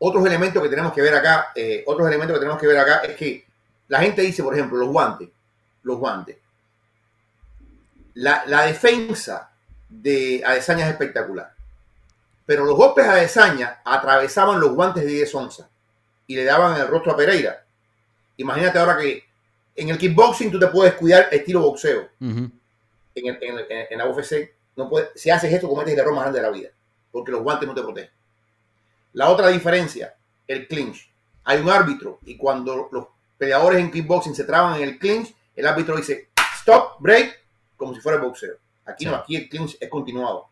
Otros elementos que tenemos que ver acá, eh, otros elementos que tenemos que ver acá es que la gente dice, por ejemplo, los guantes, los guantes. La, la defensa de Adesanya es espectacular. Pero los golpes a Adesanya atravesaban los guantes de 10 onzas y le daban el rostro a Pereira. Imagínate ahora que en el kickboxing tú te puedes cuidar estilo boxeo. En, el- en el- en la UFC No puede, si haces esto, cometes el error más grande de la vida, porque los guantes no te protegen. La otra diferencia, el clinch. Hay un árbitro y cuando los peleadores en kickboxing se traban en el clinch, el árbitro dice stop, break, como si fuera el boxeo. Aquí no,
Sí.
aquí el clinch es continuado.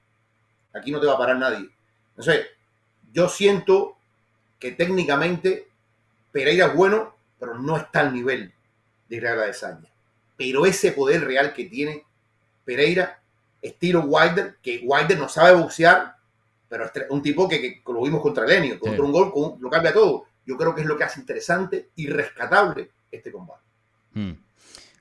Aquí no te va a parar nadie. Entonces, yo siento que técnicamente Pereira es bueno, pero no está al nivel de Israel Adesanya. Pero ese poder real que tiene Pereira, estilo Wilder, que Wilder no sabe boxear, pero es un tipo que, que lo vimos contra Lenio, contra
Sí.
un gol, con lo cambia todo. Yo creo que es lo que hace interesante y rescatable este combate.
Hmm.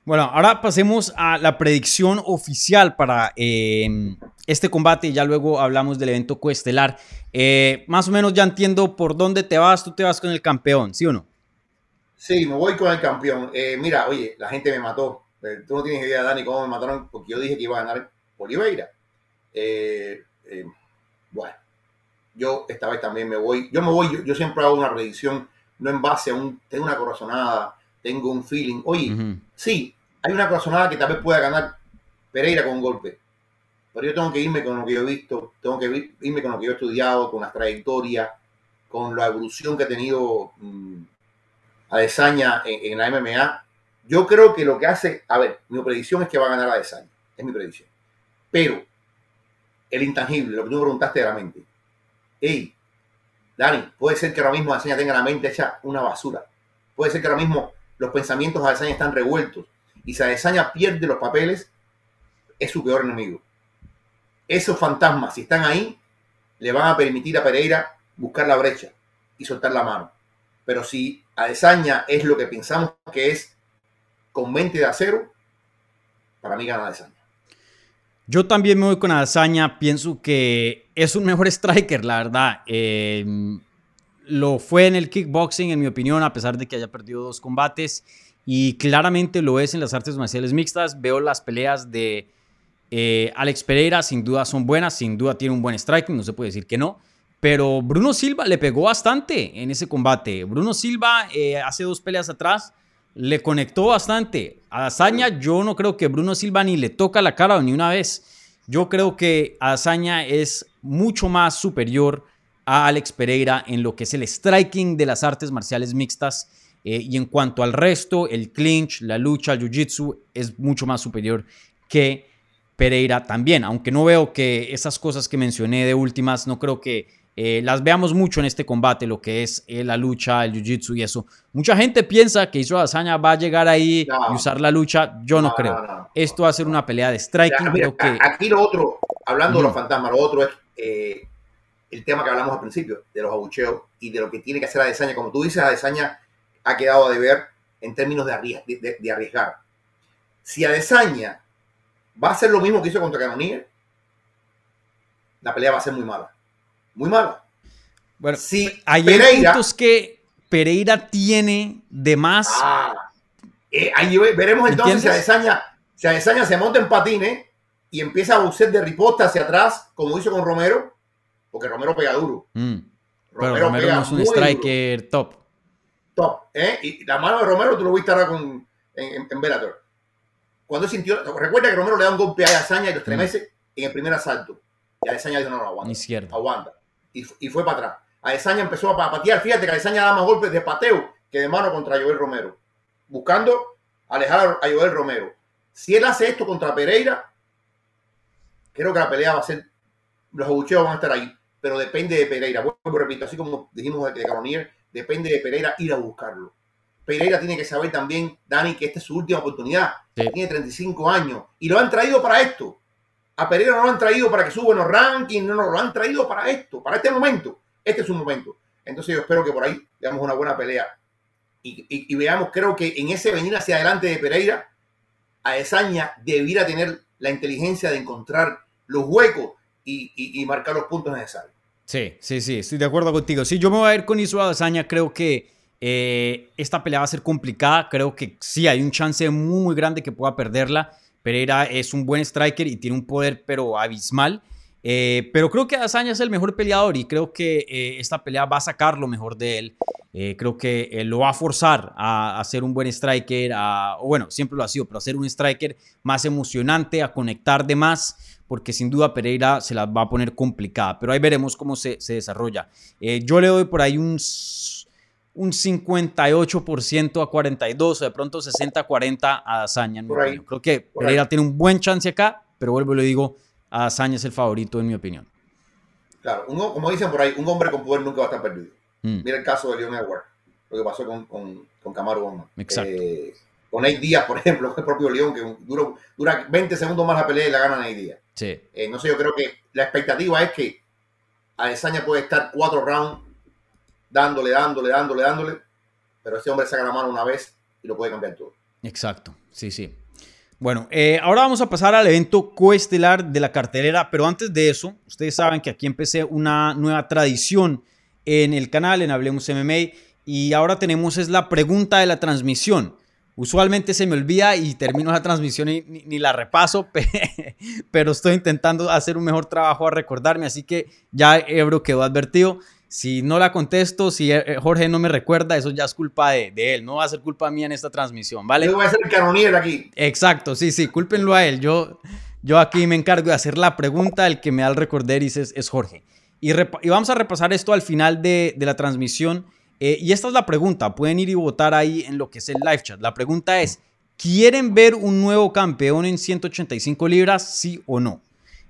Bueno, ahora pasemos a la predicción oficial para eh, este combate. Ya luego hablamos del evento coestelar. Eh, más o menos ya entiendo por dónde te vas. Tú te vas con el campeón, ¿sí o no?
Sí, me voy con el campeón. Eh, mira, oye, la gente me mató. Eh, tú no tienes idea, Dani, cómo me mataron, porque yo dije que iba a ganar Oliveira. Eh, eh, bueno, yo esta vez también me voy. Yo me voy, yo, yo siempre hago una predicción, no en base a un. Tengo una corazonada, tengo un feeling. Oye, sí, hay una corazonada que tal vez pueda ganar Pereira con un golpe. Pero yo tengo que irme con lo que yo he visto, tengo que irme con lo que yo he estudiado, con las trayectorias, con la evolución que ha tenido mm, Adesanya en, en la MMA. Yo creo que lo que hace, a ver, mi predicción es que va a ganar Adesanya, es mi predicción. Pero el intangible, lo que tú me preguntaste de la mente. Hey, Dani, puede ser que ahora mismo Adesanya tenga la mente hecha una basura. Puede ser que ahora mismo los pensamientos de Adesanya están revueltos. Y si Adesanya pierde los papeles, es su peor enemigo. Esos fantasmas, si están ahí, le van a permitir a Pereira buscar la brecha y soltar la mano. Pero si Adesanya es lo que pensamos que es con mente de acero, para mí gana Adesanya.
Yo también me voy con Adesanya. Pienso que es un mejor striker, la verdad. Eh, lo fue en el kickboxing, en mi opinión, a pesar de que haya perdido dos combates. Y claramente lo es en las artes marciales mixtas. Veo las peleas de eh, Alex Pereira, sin duda son buenas, sin duda tiene un buen striking, no se puede decir que no. Pero Bruno Silva le pegó bastante en ese combate. Bruno Silva eh, hace dos peleas atrás le conectó bastante. A Dazaña yo no creo que Bruno Silva ni le toca la cara ni una vez. Yo creo que Dazaña es mucho más superior a Alex Pereira en lo que es el striking de las artes marciales mixtas. eh, y en cuanto al resto, el clinch, la lucha, el jiu-jitsu es mucho más superior que Pereira también. Aunque no veo que esas cosas que mencioné de últimas, no creo que eh, las veamos mucho en este combate, lo que es eh, la lucha, el jiu-jitsu y eso. Mucha gente piensa que Israel Adesanya va a llegar ahí
No.
y usar la lucha. Yo no,
No,
creo.
no.
Esto va a ser una pelea de striking.
Ya, mira,
creo que
Aquí lo otro, hablando de los fantasmas, lo otro es eh, el tema que hablamos al principio, de los abucheos y de lo que tiene que hacer Adesanya. Como tú dices, Adesanya ha quedado a deber en términos de, arries- de- de- arriesgar. Si Adesanya va a hacer lo mismo que hizo contra Cannonier, la pelea va a ser muy mala. Muy mala.
bueno,
Si
hay
Pereira,
puntos que Pereira tiene de más.
Ah, eh, ahí ve- veremos entonces si
¿Entiendes?
Adesanya, si Adesanya se monta en patines y empieza a boxear de riposta hacia atrás, como hizo con Romero, porque Romero pega duro.
Mm, pero
Romero, pega
no es un
duro.
striker top.
Top, ¿eh? Y la mano de Romero tú lo viste ahora con, en, en, Bellator. Cuando él sintió, recuerda que Romero le da un golpe a Adesanya y lo estremece en el primer asalto. Y Adesanya dijo, no, no, aguanta.
Izquierda.
aguanta. Y, y fue para atrás. Adesanya empezó a pa- patear. Fíjate que Adesanya da más golpes de pateo que de mano contra Joel Romero. Buscando alejar a Joel Romero. Si él hace esto contra Pereira, creo que la pelea va a ser. Los abucheos van a estar ahí. Pero depende de Pereira. Y repito, así como dijimos de Canonier, depende de Pereira ir a buscarlo. Pereira tiene que saber también, Dani, que esta es su última oportunidad.
Sí.
Tiene 35 años y lo han traído para esto. A Pereira no lo han traído para que suba en los rankings, no, no, lo han traído para esto, para este momento. Este es su momento. Entonces yo espero que por ahí veamos una buena pelea. Y, y- y veamos, creo que en ese venir hacia adelante de Pereira, Adesanya debiera tener la inteligencia de encontrar los huecos y, marcar los puntos necesarios.
Sí, sí, sí, estoy de acuerdo contigo. Sí, yo me voy a ir con Israel Adesanya. Creo que eh, esta pelea va a ser complicada. Creo que sí, hay un chance muy, muy grande que pueda perderla. Pereira es un buen striker y tiene un poder, pero abismal. Eh, pero creo que Azaña es el mejor peleador y creo que eh, esta pelea va a sacar lo mejor de él. Eh, creo que lo va a forzar a, ser un buen striker, o bueno, siempre lo ha sido, pero a ser un striker más emocionante, a conectar de más, porque sin duda Pereira se la va a poner complicada. Pero ahí veremos cómo se, se desarrolla. yo le doy por ahí un un 58% a 42 o de pronto 60-40 a Dazaña. Creo que Pereira tiene un buen chance acá, pero vuelvo y le digo, a Dazaña es el favorito en mi opinión.
Claro, como dicen por ahí, un hombre con poder nunca va a estar perdido. Mm. Mira el caso de Leon Edwards, lo que pasó con, con, con Camaro
Exacto. Eh,
con Nate Díaz, por ejemplo, el propio León, que dura 20 segundos más la pelea y la gana Nate Díaz.
Sí.
Eh, no sé, yo creo que la expectativa es que Adesanya puede estar cuatro rounds dándole, dándole, dándole, dándole, pero ese hombre saca la mano una vez y lo puede cambiar todo.
Exacto, sí, sí. Bueno, eh, ahora vamos a pasar al evento coestelar de la cartelera, pero antes de eso, ustedes saben que aquí empecé una nueva tradición en el canal, en Hablemos MMA, y ahora tenemos es la pregunta de la transmisión. Usualmente se me olvida y termino la transmisión y ni, la repaso, pero estoy intentando hacer un mejor trabajo a recordarme, así que ya Ebro quedó advertido. Si no la contesto, si eh, Jorge no me recuerda, eso ya es culpa de, él, no va a ser culpa mía en esta transmisión, ¿vale?
Yo voy a ser el canonier aquí.
Exacto, sí, sí, cúlpenlo a él. Yo, yo aquí me encargo de hacer la pregunta, el que me da el recorder es, es Jorge. Y, vamos a repasar esto al final de, la transmisión. Eh, y esta es la pregunta, pueden ir y votar ahí en lo que es el live chat. La pregunta es, ¿quieren ver un nuevo campeón en 185 libras, sí o no?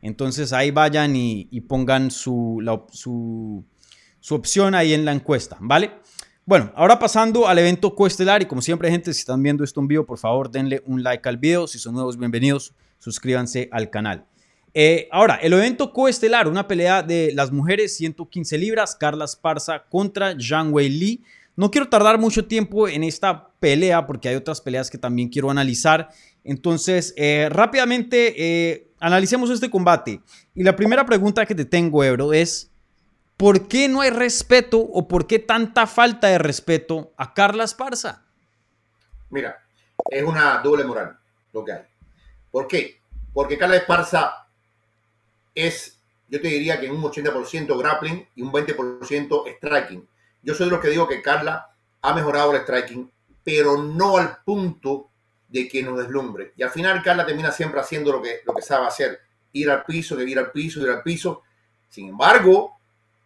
Entonces ahí vayan y, pongan su, su su opción ahí en la encuesta, ¿vale? Bueno, ahora pasando al evento coestelar y como siempre, gente, si están viendo esto en vivo, por favor, denle un like al video. Si son nuevos, bienvenidos, suscríbanse al canal. Eh, ahora, el evento coestelar, una pelea de las mujeres, 115 libras, Carla Esparza contra Zhang Wei Li. No quiero tardar mucho tiempo en esta pelea porque hay otras peleas que también quiero analizar. Entonces, eh, rápidamente, eh, analicemos este combate. Y la primera pregunta que te tengo, Ebro, es, ¿Por qué no hay respeto o por qué tanta falta de respeto a Carla Esparza?
Mira, es una doble moral lo que hay. ¿Por qué? Porque Carla Esparza es, yo te diría que un 80% grappling y un 20% striking. Yo soy de los que digo que Carla ha mejorado el striking, pero no al punto de que nos deslumbre. Y al final Carla termina siempre haciendo lo que, lo que sabe hacer, ir al piso, ir al piso, ir al piso. Sin embargo,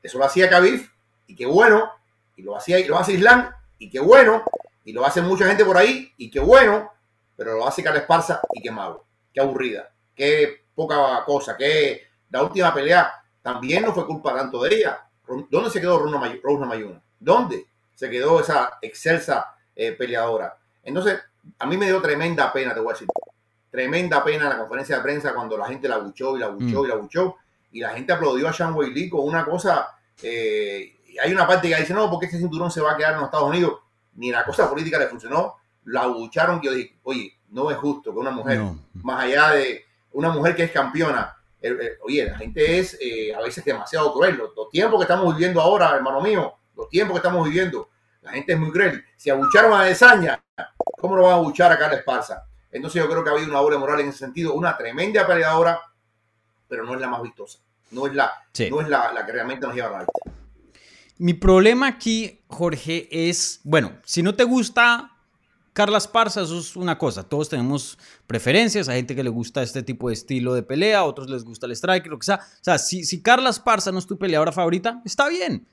eso lo hacía Khabib y qué bueno. Y lo hacía y lo hace Islam y qué bueno. Y lo hace mucha gente por ahí y qué bueno. Pero lo hace Carla Esparza y qué malo. Qué aburrida. Qué poca cosa. Que la última pelea también no fue culpa tanto de ella. ¿Dónde se quedó Rosna Mayuna? ¿Dónde se quedó esa excelsa eh, peleadora? Entonces, a mí me dio tremenda pena, te voy a decir. Tremenda pena la conferencia de prensa cuando la gente la buchó y la buchó mm. y la buchó y la gente aplaudió a Sean Wei con una cosa. Eh, hay una parte que dice, no, porque este cinturón se va a quedar en los Estados Unidos. Ni la cosa política le funcionó. La bucharon que yo dije, oye, no es justo que una mujer, más allá de una mujer que es campeona, eh, eh, oye, la gente es a veces demasiado cruel. Los, tiempos que estamos viviendo ahora, hermano mío, los tiempos que estamos viviendo, la gente es muy cruel. Si abucharon a Desaña, ¿cómo lo van a abuchar a Carla Esparza? Entonces yo creo que ha habido una doble moral en ese sentido, una tremenda peleadora, pero no es la más vistosa no es la, no es la, que realmente nos lleva a la.
Mi problema aquí, Jorge, es, bueno, si no te gusta Carla Esparza, eso es una cosa. Todos tenemos preferencias. Hay gente que le gusta este tipo de estilo de pelea, a otros les gusta el strike, lo que sea. O sea, si, si Carla Esparza no es tu peleadora favorita, está bien.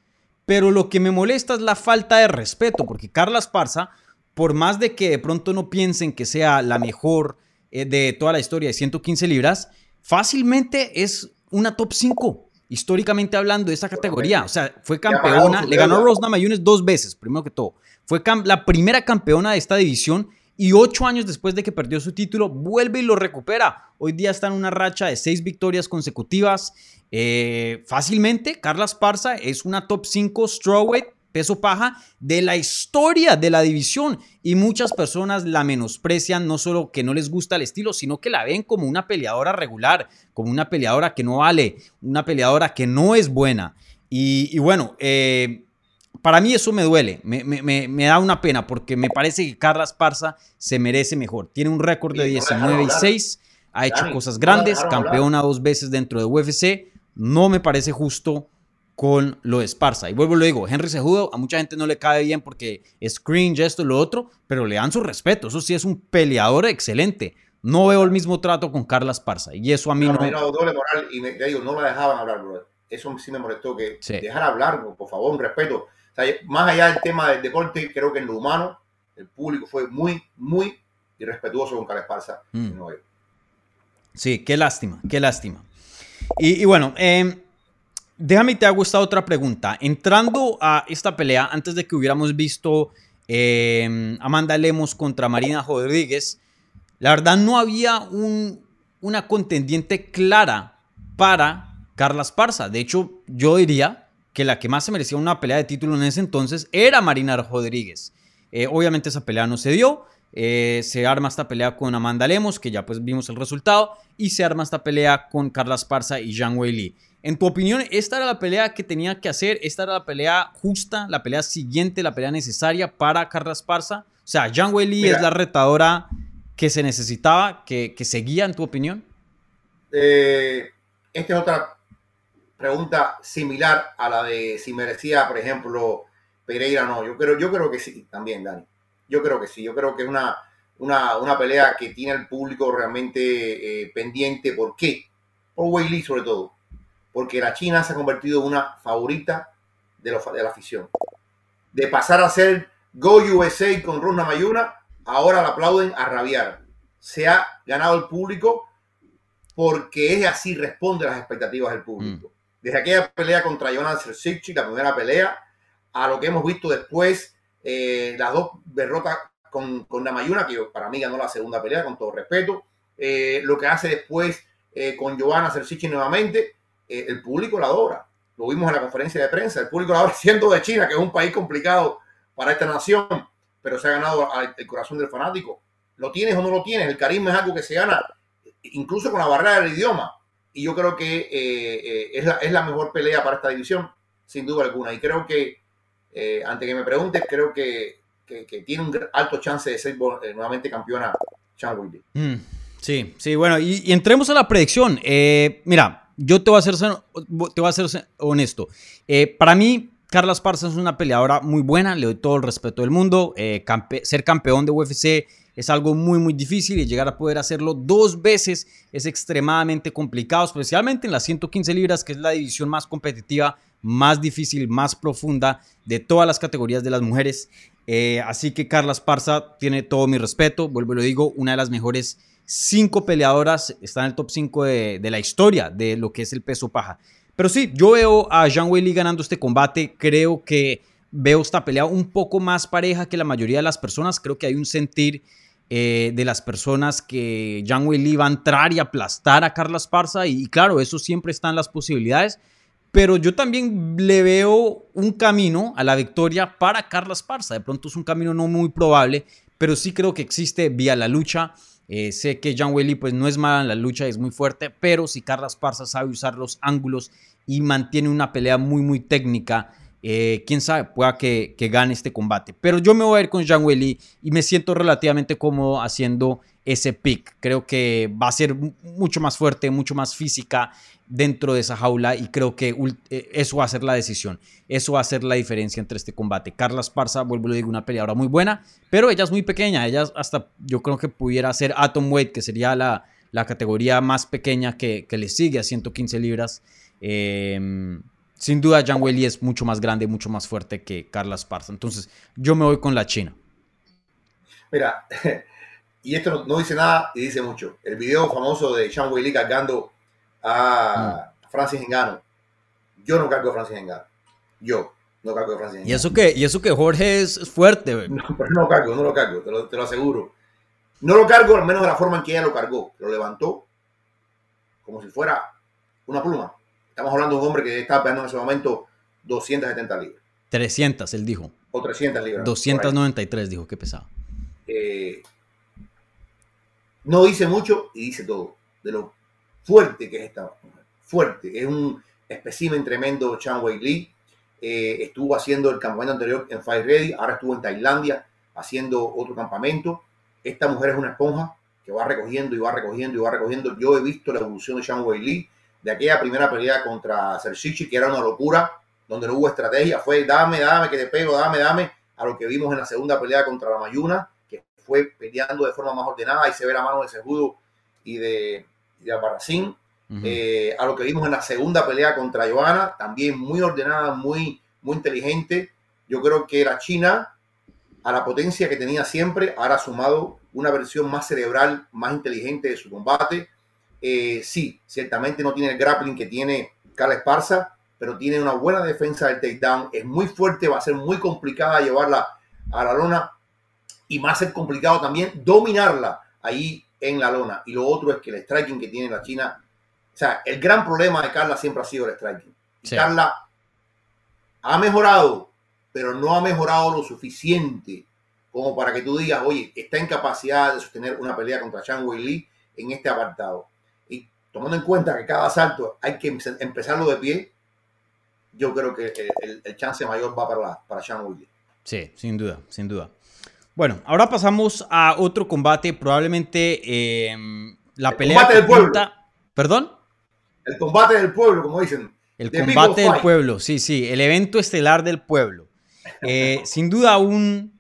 Pero lo que me molesta es la falta de respeto, porque Carla Esparza, por más de que de pronto no piensen que sea la mejor eh, de toda la historia de 115 libras, fácilmente es una top 5, históricamente hablando, de esta categoría. O sea, fue campeona, le ganó a Rosna Mayunes dos veces, primero que todo. Fue la primera campeona de esta división y ocho años después de que perdió su título, vuelve y lo recupera. Hoy día está en una racha de seis victorias consecutivas. Eh, fácilmente, Carla Esparza es una top 5 strawweight peso paja de la historia de la división y muchas personas la menosprecian, no solo que no les gusta el estilo, sino que la ven como una peleadora regular, como una peleadora que no vale, una peleadora que no es buena. Y, bueno, eh, para mí eso me duele, me, da una pena porque me parece que Carla Esparza se merece mejor. Tiene un récord de 19 y 6, ha hecho cosas grandes, campeona dos veces dentro de UFC no me parece justo con lo de Esparza. Y vuelvo y lo digo, Henry Sejudo a mucha gente no le cae bien porque es cringe, esto y lo otro, pero le dan su respeto. Eso sí es un peleador excelente. No veo el mismo trato con Carla Esparza. Y eso a mí no...
no doble moral y me, digo, no la dejaban hablar, bro. Eso sí me molestó, que dejar hablar, por favor, un respeto. más allá del tema del deporte, creo que en lo humano, el público fue muy, muy irrespetuoso con Carla Esparza. Mm.
Sí, qué lástima, qué lástima. Y, bueno, eh, déjame te hago esta otra pregunta. Entrando a esta pelea, antes de que hubiéramos visto eh, Amanda Lemos contra Marina Rodríguez, la verdad no había un, una contendiente clara para Carla Esparza. De hecho, yo diría que la que más se merecía una pelea de título en ese entonces era Marina Rodríguez. Eh, obviamente esa pelea no se dio. Eh, se arma esta pelea con Amanda Lemos, que ya pues vimos el resultado, y se arma esta pelea con Carla Esparza y Zhang Weili. En tu opinión, ¿esta era la pelea que tenía que hacer? ¿Esta era la pelea justa, la pelea siguiente, la pelea necesaria para Carla Esparza? O sea, Zhang Weili es la retadora que se necesitaba, que, seguía, en tu opinión.
Eh, esta es otra pregunta similar a la de si merecía, por ejemplo, Pereira no. Yo creo, yo creo que sí, también, Dani. Yo creo que sí, yo creo que es una, una, pelea que tiene el público realmente eh, pendiente. ¿Por qué? Por Weili sobre todo. Porque la China se ha convertido en una favorita de, de la afición. De pasar a ser Go USA con Runa Mayuna, ahora la aplauden a rabiar. Se ha ganado el público porque es así, responde a las expectativas del público. Mm. Desde aquella pelea contra Jonas Sersichi, la primera pelea, a lo que hemos visto después eh, las dos derrotas con, con Namayuna, que para mí ganó la segunda pelea, con todo respeto. Eh, lo que hace después eh, con Giovanna Cercichi nuevamente, el público la adora. Lo vimos en la conferencia de prensa. El público la adora siendo de China, que es un país complicado para esta nación, pero se ha ganado el corazón del fanático. Lo tienes o no lo tienes, el carisma es algo que se gana, incluso con la barrera del idioma. Y yo creo que es, la, es la mejor pelea para esta división, sin duda alguna. Y creo que eh, antes que me preguntes, creo que, tiene un alto chance de ser eh, nuevamente campeona Chan
mm, sí, sí, bueno, y, entremos a la predicción. Eh, mira, yo te voy a ser, te a ser honesto. para mí, Carla Esparza es una peleadora muy buena, le doy todo el respeto del mundo. ser campeón de UFC es algo muy muy difícil y llegar a poder hacerlo dos veces es extremadamente complicado, especialmente en las 115 libras, que es la división más competitiva más difícil, más profunda de todas las categorías de las mujeres. Eh, así que Carla Esparza tiene todo mi respeto, vuelvo y lo digo, una de las mejores cinco peleadoras, está en el top 5 de, la historia de lo que es el peso paja. Pero sí, yo veo a Zhang Weili ganando este combate, creo que veo esta pelea un poco más pareja que la mayoría de las personas, creo que hay un sentir eh, de las personas que Zhang Weili va a entrar y aplastar a Carla Esparza y, claro, eso siempre está en las posibilidades, pero yo también le veo un camino a la victoria para Carla Esparza. De pronto es un camino no muy probable, pero sí creo que existe vía la lucha. Eh, sé que John Welly pues no es mala en la lucha, es muy fuerte, pero si Carla Esparza sabe usar los ángulos y mantiene una pelea muy muy técnica, eh, quién sabe, pueda que, gane este combate. Pero yo me voy a ir con John Welly y me siento relativamente cómodo haciendo ese pick. Creo que va a ser mucho más fuerte, mucho más física dentro de esa jaula y creo que eh, eso va a ser la decisión. Eso va a ser la diferencia entre este combate. Carla Esparza, vuelvo a digo, una peleadora muy buena, pero ella es muy pequeña. Ella hasta yo creo que pudiera ser Atom Weight, que sería la, la categoría más pequeña que, le sigue a 115 libras. Em, sin duda, Jan Welly es mucho más grande, mucho más fuerte que Carla Esparza. Entonces, yo me voy con la China.
Mira, y esto no, dice nada y dice mucho. El video famoso de Jan Weili cargando a Francis Engano. Yo no cargo a Francis Engano. Yo no cargo a Francis Engano.
¿Y eso que, y eso que Jorge es fuerte?
No, pero no lo cargo, no lo cargo, te lo, te lo, aseguro. No lo cargo al menos de la forma en que ella lo cargó. Lo levantó como si fuera una pluma. Estamos hablando de un hombre que estaba pegando en ese momento 270 libras.
300, él dijo.
O 300 libras.
293 dijo que pesaba.
Eh, no dice mucho y dice todo. De lo fuerte que es esta fuerte. Es un espécimen tremendo Chan Wei Lee. Eh, estuvo haciendo el campamento anterior en Fire Ready, ahora estuvo en Tailandia haciendo otro campamento. Esta mujer es una esponja que va recogiendo y va recogiendo y va recogiendo. Yo he visto la evolución de Chan Wei Lee. De aquella primera pelea contra Serchichi, que era una locura, donde no hubo estrategia, fue dame, dame, que te pego, dame, dame, a lo que vimos en la segunda pelea contra la Mayuna, que fue peleando de forma más ordenada, y se ve la mano de Segudo y de, y de Albarracín, eh, a lo que vimos en la segunda pelea contra Joana, también muy ordenada, muy, muy inteligente. Yo creo que la China, a la potencia que tenía siempre, ahora ha sumado una versión más cerebral, más inteligente de su combate. Eh, sí, ciertamente no tiene el grappling que tiene Carla Esparza, pero tiene una buena defensa del takedown. Es muy fuerte, va a ser muy complicada llevarla a la lona y va a ser complicado también dominarla ahí en la lona. Y lo otro es que el striking que tiene la China o sea, el gran problema de Carla siempre ha sido el striking. Carla ha mejorado, pero no ha mejorado lo suficiente como para que tú digas, oye, está en capacidad de sostener una pelea contra Chan Wei Li en este apartado. Tomando en cuenta que cada asalto hay que empezarlo de pie, yo creo que el, chance mayor va para, para Chan Wei Li.
Sí, sin duda, sin duda. Bueno, ahora pasamos a otro combate, probablemente eh, la pelea.
Combate del pueblo.
¿Perdón?
El combate del pueblo, como dicen.
El combate del pueblo, sí, sí, el evento estelar del pueblo. Eh, sin duda un,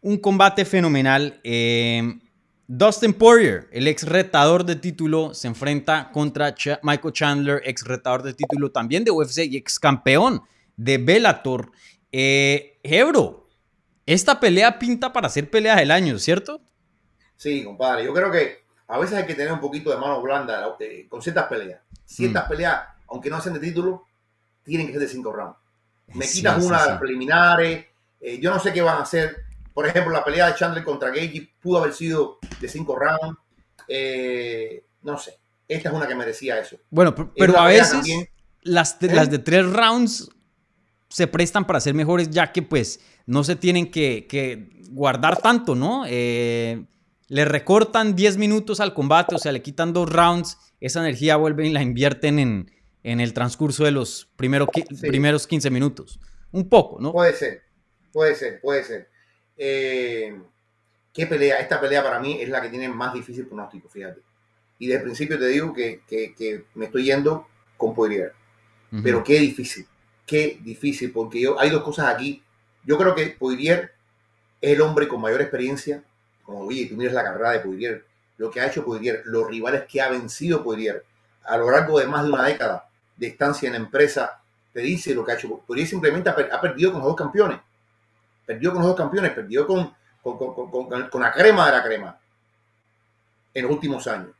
un combate fenomenal. Eh, Dustin Poirier, el ex retador de título, se enfrenta contra Michael Chandler, ex retador de título también de UFC y ex campeón de Bellator. Eh, Ebro, esta pelea pinta para ser pelea del año, ¿cierto?
Sí, compadre. Yo creo que a veces hay que tener un poquito de mano blanda eh, con ciertas peleas. Ciertas mm. peleas, aunque no sean de título, tienen que ser de cinco rounds. Me quitas una de las preliminares, eh, yo no sé qué van a hacer. Por ejemplo, la pelea de Chandler contra Gage pudo haber sido de cinco rounds. Eh, no sé. Esta es una que merecía eso.
Bueno, pero, a veces las, las de tres rounds se prestan para ser mejores, ya que pues no se tienen que, que guardar tanto, ¿no? Eh, le recortan 10 minutos al combate, o sea, le quitan dos rounds, esa energía vuelven y la invierten en, el transcurso de los primeros 15 minutos. Un poco, ¿no?
Puede ser, puede ser, puede ser. Eh, ¿Qué pelea? Esta pelea para mí es la que tiene más difícil pronóstico, fíjate. Y desde el principio te digo que, me estoy yendo con Poirier. Pero qué difícil, qué difícil, porque yo, hay dos cosas aquí. Yo creo que Poirier es el hombre con mayor experiencia como, oye, tú miras la carrera de Poirier, lo que ha hecho Poirier, los rivales que ha vencido Poirier a lo largo de más de una década de estancia en la empresa, te dice lo que ha hecho. Poirier simplemente ha, perdido con los dos campeones. Perdió con los dos campeones, perdió con, con, la crema de la crema en los últimos años.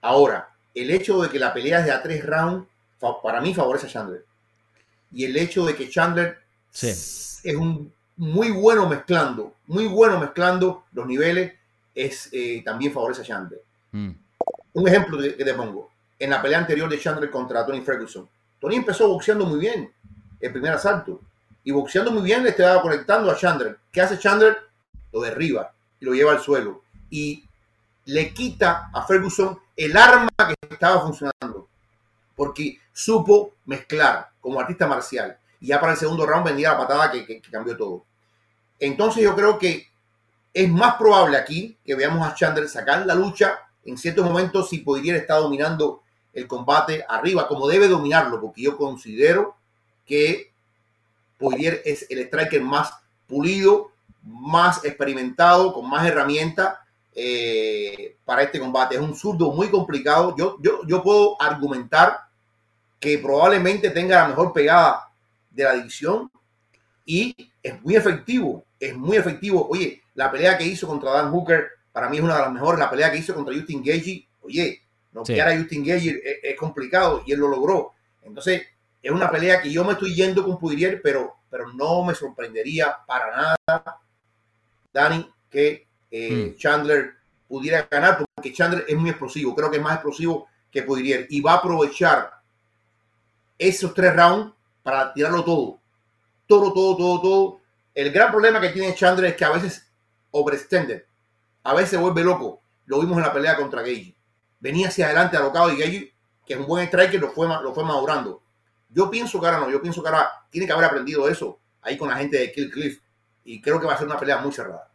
Ahora, el hecho de que la pelea es de a tres rounds, para mí favorece a Chandler. Y el hecho de que Chandler es un muy bueno mezclando, muy bueno mezclando los niveles, es eh, también favorece a Chandler. Mm. Un ejemplo que te pongo, en la pelea anterior de Chandler contra Tony Ferguson, Tony empezó boxeando muy bien el primer asalto y boxeando muy bien le estaba conectando a Chandler. ¿Qué hace Chandler? Lo derriba y lo lleva al suelo y le quita a Ferguson el arma que estaba funcionando porque supo mezclar como artista marcial y ya para el segundo round vendía la patada que, cambió todo. Entonces yo creo que es más probable aquí que veamos a Chandler sacar la lucha en ciertos momentos si Poirier está dominando el combate arriba, como debe dominarlo, porque yo considero que Poirier es el striker más pulido, más experimentado, con más herramientas eh, para este combate. Es un zurdo muy complicado. Yo, yo, yo puedo argumentar que probablemente tenga la mejor pegada de la división y es muy efectivo, es muy efectivo. Oye, la pelea que hizo contra Dan Hooker para mí es una de las mejores. La pelea que hizo contra Justin Gage, oye, no sí. a Justin Gage es, complicado y él lo logró. Entonces, es una pelea que yo me estoy yendo con Pudirier, pero, pero no me sorprendería para nada, Dani, que eh, hmm. Chandler pudiera ganar, porque Chandler es muy explosivo. Creo que es más explosivo que Pudirier y va a aprovechar esos tres rounds para tirarlo todo. Todo, todo, todo, todo. El gran problema que tiene Chandler es que a veces overextended. A veces vuelve loco. Lo vimos en la pelea contra Gage. Venía hacia adelante alocado y Gage, que es un buen striker, lo fue, lo fue madurando. Yo pienso que ahora no. Yo pienso que ahora tiene que haber aprendido eso ahí con la gente de Kill Cliff. Y creo que va a ser una pelea muy cerrada.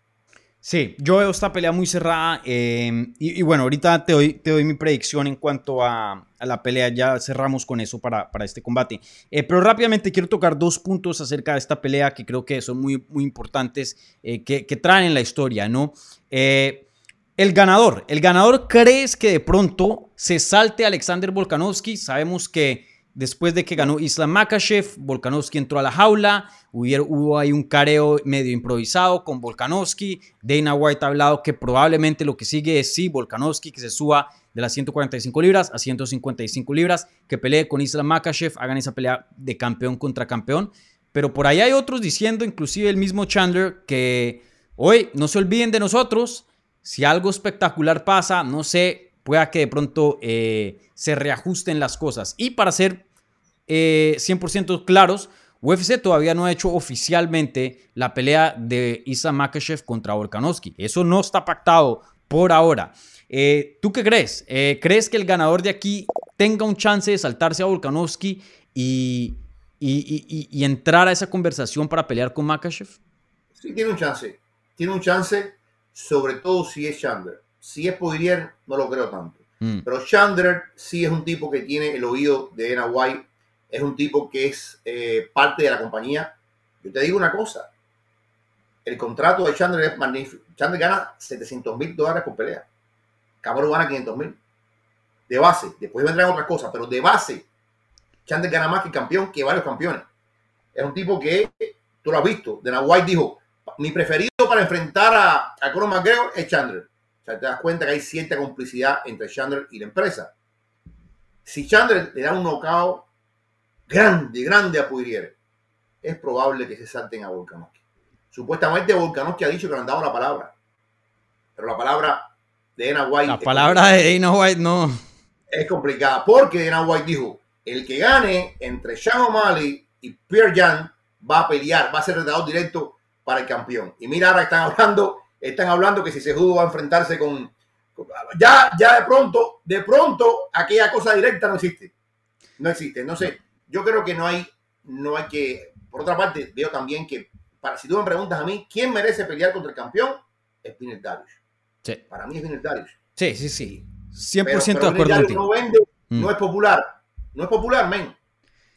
Sí, yo veo esta pelea muy cerrada eh, y, bueno, ahorita te doy, te doy mi predicción en cuanto a, a la pelea, ya cerramos con eso para, para este combate. Eh, pero rápidamente quiero tocar dos puntos acerca de esta pelea que creo que son muy, muy importantes, eh, que, que, traen en la historia, ¿no? Eh, el ganador, el ganador crees que de pronto se salte Alexander Volkanovski, sabemos que Después de que ganó Islam Makashev, Volkanovski entró a la jaula, hubo, hubo ahí un careo medio improvisado con Volkanovski. Dana White ha hablado que probablemente lo que sigue es sí, Volkanovski que se suba de las 145 libras a 155 libras, que pelee con Islam Makashev, hagan esa pelea de campeón contra campeón. Pero por ahí hay otros diciendo, inclusive el mismo Chandler, que hoy no se olviden de nosotros, si algo espectacular pasa, no sé, pueda que de pronto eh, se reajusten las cosas. Y para ser eh, 100% claros, UFC todavía no ha hecho oficialmente la pelea de Isa Makashev contra Volkanovski. Eso no está pactado por ahora. Eh, ¿Tú qué crees? Eh, ¿Crees que el ganador de aquí tenga un chance de saltarse a Volkanovski y, y, y, y, entrar a esa conversación para pelear con Makashev?
Sí, tiene un chance. Tiene un chance, sobre todo si es Chandler. Si es Poirier, no lo creo tanto. Mm. Pero Chandler sí es un tipo que tiene el oído de Dana White es un tipo que es eh, parte de la compañía. Yo te digo una cosa, el contrato de Chandler es magnífico. Chandler gana 700 mil dólares por pelea. Cabrón gana 500 mil. De base, después vendrán otras cosas, pero de base, Chandler gana más que campeón, que varios campeones. Es un tipo que, tú lo has visto, de la White dijo, mi preferido para enfrentar a, a Conor McGregor es Chandler. O sea, te das cuenta que hay cierta complicidad entre Chandler y la empresa. Si Chandler le da un knockout grande, grande a Poirier, es probable que se salten a Volkanovski. Supuestamente Volkanovski ha dicho que le han dado la palabra, pero la palabra de Dana White...
La palabra de Dana White no...
Es complicada, porque Dana White dijo, el que gane entre Sean O'Malley y Pierre Jan va a pelear, va a ser retador directo para el campeón. Y mira, ahora están hablando, están hablando que si se judo va a enfrentarse con, con... ya, ya de pronto, de pronto, aquella cosa directa no existe. No existe. No sé yo creo que no hay, no hay que, por otra parte, veo también que, para, si tú me preguntas a mí, ¿quién merece pelear contra el campeón? Es Pinel Darius.
Sí.
Para mí es Pinel Darius.
Sí, sí, sí. 100% pero, pero de acuerdo.
No vende, mm. no es popular. No es popular, men.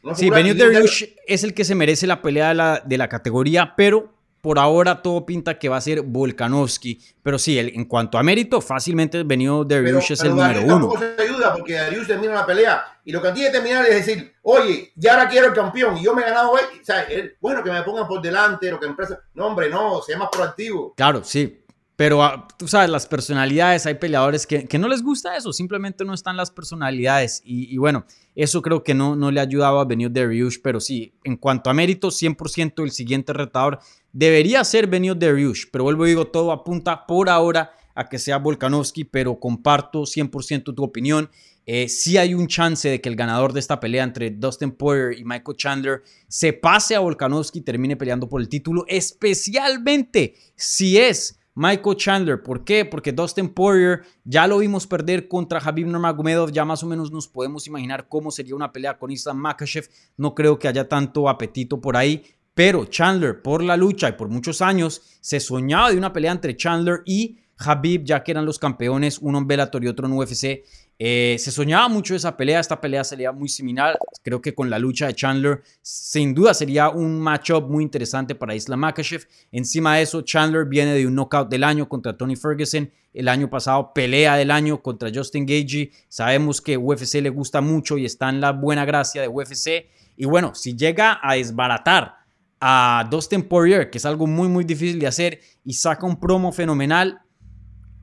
No es sí, Benio Darius es el que se merece la pelea de la, de la categoría, pero por ahora todo pinta que va a ser Volkanovski. Pero sí, el, en cuanto a mérito, fácilmente venido Darius es el número uno.
se ayuda porque Darius termina la pelea y lo que tiene que terminar es decir, oye, ya ahora quiero el campeón y yo me he ganado hoy. O sea, él, bueno, que me pongan por delante, lo que empresa. No, hombre, no, sea más proactivo.
Claro, sí. Pero uh, tú sabes, las personalidades, hay peleadores que, que, no les gusta eso, simplemente no están las personalidades. Y, y bueno, eso creo que no, no le ha ayudado a venir Darius, pero sí, en cuanto a mérito, 100% el siguiente retador debería ser Benio Darius, pero vuelvo y digo, todo apunta por ahora a que sea Volkanovski, pero comparto 100% tu opinión. Eh, sí hay un chance de que el ganador de esta pelea entre Dustin Poirier y Michael Chandler se pase a Volkanovski y termine peleando por el título, especialmente si es Michael Chandler. ¿Por qué? Porque Dustin Poirier ya lo vimos perder contra Habib Nurmagomedov. Ya más o menos nos podemos imaginar cómo sería una pelea con Islam Makhachev. No creo que haya tanto apetito por ahí. Pero Chandler, por la lucha y por muchos años, se soñaba de una pelea entre Chandler y Habib, ya que eran los campeones, uno en Bellator y otro en UFC. Eh, se soñaba mucho esa pelea, esta pelea sería muy similar, creo que con la lucha de Chandler, sin duda sería un matchup muy interesante para Islam Makhachev. Encima de eso, Chandler viene de un knockout del año contra Tony Ferguson, el año pasado pelea del año contra Justin Gagey, sabemos que UFC le gusta mucho y está en la buena gracia de UFC, y bueno, si llega a desbaratar a Dustin Poirier, que es algo muy muy difícil de hacer, y saca un promo fenomenal,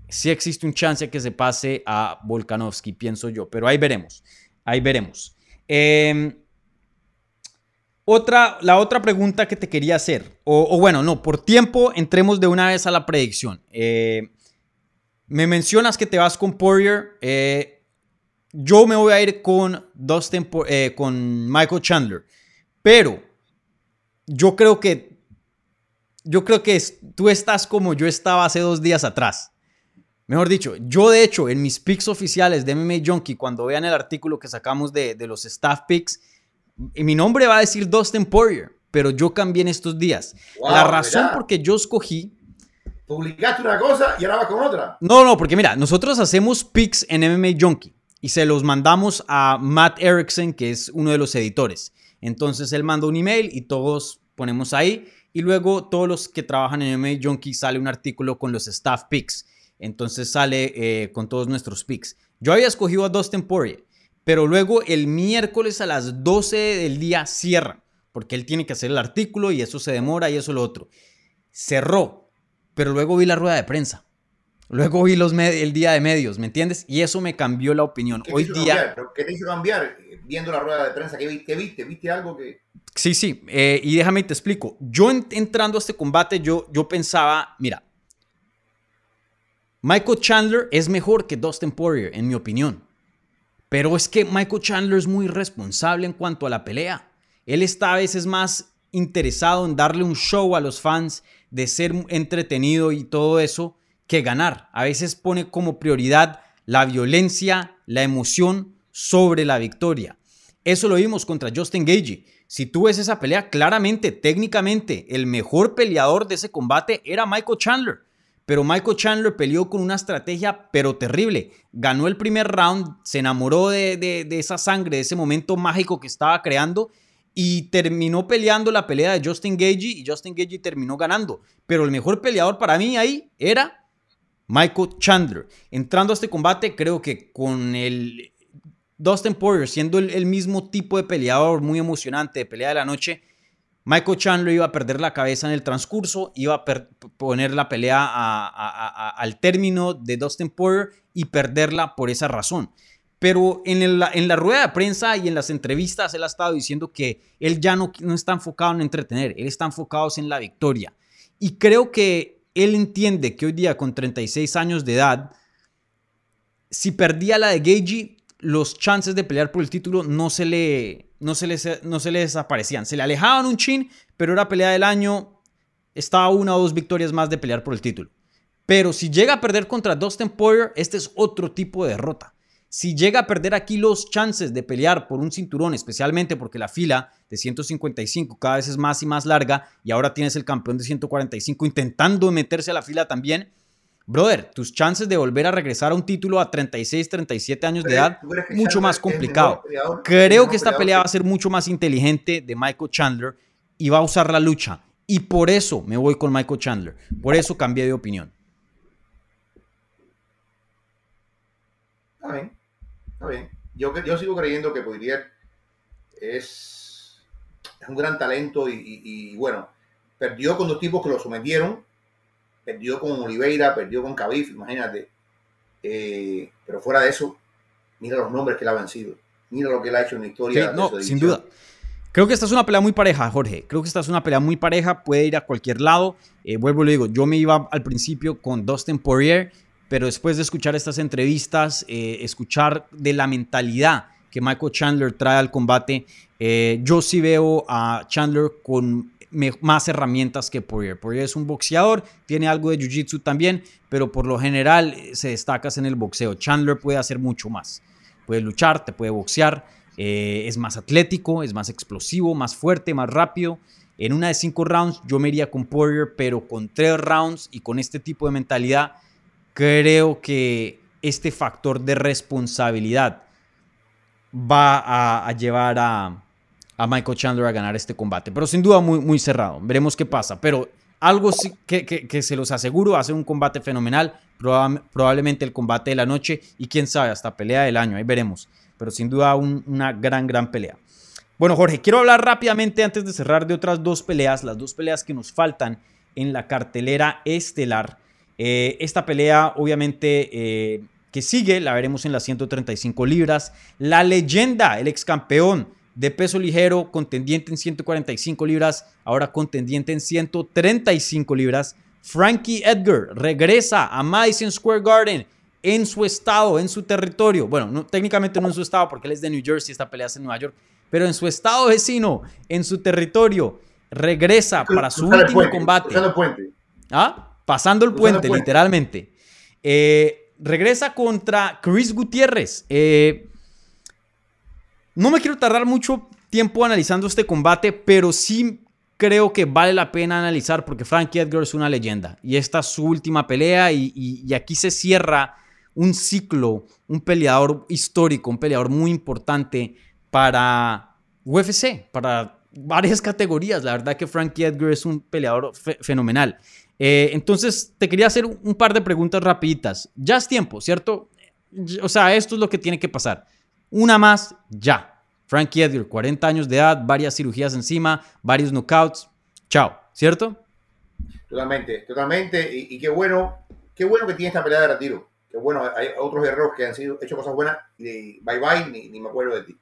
sí existe un chance que se pase a Volkanovski, pienso yo, pero ahí veremos, ahí veremos. Eh, otra, la otra pregunta que te quería hacer, o, o, bueno, no, por tiempo entremos de una vez a la predicción. Eh, me mencionas que te vas con Poirier, eh, yo me voy a ir con Dustin, eh, con Michael Chandler, pero yo creo que, yo creo que tú estás como yo estaba hace dos días atrás. Mejor dicho, yo de hecho en mis picks oficiales de MMA Junkie, cuando vean el artículo que sacamos de, de los staff picks, mi nombre va a decir Dustin Poirier, pero yo cambié en estos días. Wow, la razón por que yo escogí
publicaste una cosa y ahora vas con otra.
No, no, porque mira, nosotros hacemos picks en MMA Junkie y se los mandamos a Matt Erickson, que es uno de los editores. Entonces él manda un email y todos ponemos ahí. Y luego todos los que trabajan en MMA Junkie sale un artículo con los staff picks. Entonces sale eh, con todos nuestros picks. Yo había escogido a Dustin Poirier, pero luego el miércoles a las 12 del día cierra, porque él tiene que hacer el artículo y eso se demora y eso lo otro. Cerró, pero luego vi la rueda de prensa. Luego vi los el día de medios, ¿me entiendes? Y eso me cambió la opinión.
¿Qué
Hoy día...
cambiar? ¿Qué te hizo cambiar viendo la rueda de prensa? ¿Qué, qué viste? ¿Viste algo que...?
Sí, sí, eh, y déjame te explico. Yo en- entrando a este combate, yo, yo pensaba, mira, Michael Chandler es mejor que Dustin Poirier, en mi opinión. Pero es que Michael Chandler es muy responsable en cuanto a la pelea. Él está a veces más interesado en darle un show a los fans, de ser entretenido y todo eso, que ganar. A veces pone como prioridad la violencia, la emoción sobre la victoria. Eso lo vimos contra Justin Gagey. Si tú ves esa pelea, claramente, técnicamente, el mejor peleador de ese combate era Michael Chandler. Pero Michael Chandler peleó con una estrategia, pero terrible. Ganó el primer round, se enamoró de, de- de esa sangre, de ese momento mágico que estaba creando y terminó peleando la pelea de Justin Gagey y Justin Gagey terminó ganando. Pero el mejor peleador para mí ahí era Michael Chandler. Entrando a este combate, creo que con el Dustin Poirier siendo el, mismo tipo de peleador, muy emocionante, de pelea de la noche, Michael Chandler iba a perder la cabeza en el transcurso, iba a poner la pelea al término de Dustin Poirier y perderla por esa razón. Pero en la rueda de prensa y en las entrevistas él ha estado diciendo que él ya no, no está enfocado en entretener, él está enfocado en la victoria. Y creo que él entiende que hoy día con 36 años de edad, si perdía la de Gagey, los chances de pelear por el título no se le, no se le, no se le desaparecían. Se le alejaban un chin, pero era pelea del año. Estaba una o dos victorias más de pelear por el título. Pero si llega a perder contra Dustin Poirier, este es otro tipo de derrota. Si llega a perder aquí los chances de pelear por un cinturón, especialmente porque la fila de 155 cada vez es más y más larga y ahora tienes el campeón de 145 intentando meterse a la fila también, brother, tus chances de volver a regresar a un título a 36, 37 años de edad,
¿Tú crees que
mucho más complicado. Creo que esta pelea va a ser mucho más inteligente de Michael Chandler y va a usar la lucha. Y por eso me voy con Michael Chandler. Por eso cambié de opinión.
Está bien, está bien. Yo, yo sigo creyendo que Poirier es, es un gran talento y, y- y, bueno, perdió con dos tipos que lo sometieron, perdió con Oliveira, perdió con Khabib, imagínate. Eh, pero fuera de eso, mira los nombres que él ha vencido, mira lo que él ha hecho en la historia.
no, sin duda. Creo que esta es una pelea muy pareja, Jorge. Creo que esta es una pelea muy pareja. Puede ir a cualquier lado. Eh, vuelvo y le digo, yo me iba al principio con Dustin Poirier, pero después de escuchar estas entrevistas, eh, escuchar de la mentalidad que Michael Chandler trae al combate, eh, yo sí veo a Chandler con más herramientas que Poirier. Poirier es un boxeador, tiene algo de jiu-jitsu también, pero por lo general eh, se destacas en el boxeo. Chandler puede hacer mucho más. Puede luchar, te puede boxear, eh, es más atlético, es más explosivo, más fuerte, más rápido. En una de cinco rounds yo me iría con Poirier, pero con tres rounds y con este tipo de mentalidad, creo que este factor de responsabilidad va a llevar a, a Michael Chandler a ganar este combate. Pero sin duda muy, muy cerrado. Veremos qué pasa. Pero algo que, que- se los aseguro, va a ser un combate fenomenal. Proba- probablemente el combate de la noche y quién sabe, hasta pelea del año. Ahí veremos. Pero sin duda un- una gran, gran pelea. Bueno, Jorge, quiero hablar rápidamente antes de cerrar de otras dos peleas, las dos peleas que nos faltan en la cartelera estelar. Eh, esta pelea, obviamente, eh, que sigue, la veremos en las 135 libras. La leyenda, el ex campeón de peso ligero, contendiente en 145 libras, ahora contendiente en 135 libras. Frankie Edgar regresa a Madison Square Garden en su estado, en su territorio. Bueno, no, técnicamente no en su estado porque él es de New Jersey, esta pelea es en Nueva York, pero en su estado vecino, en su territorio, regresa para su último
puente,
combate.
cruzar el puente.
¿Ah? Pasando el puente. literalmente. Eh, regresa contra Chris Gutiérrez. Eh, no me quiero tardar mucho tiempo analizando este combate, pero sí creo que vale la pena analizar porque Frankie Edgar es una leyenda y esta es su última pelea y, aquí se cierra un ciclo, un peleador histórico, un peleador muy importante para UFC, para varias categorías. La verdad que Frankie Edgar es un peleador fenomenal. Eh, entonces, te quería hacer un par de preguntas rapiditas. Ya es tiempo, ¿cierto? O sea, esto es lo que tiene que pasar. Una más, ya. Frankie Edgar, 40 años de edad, varias cirugías encima, varios knockouts. Chao, ¿cierto?
Totalmente, totalmente. Y, qué bueno, qué bueno que tiene esta pelea de retiro. Qué bueno, hay otros guerreros que han sido, hecho cosas buenas y bye bye, ni, ni me acuerdo de ti.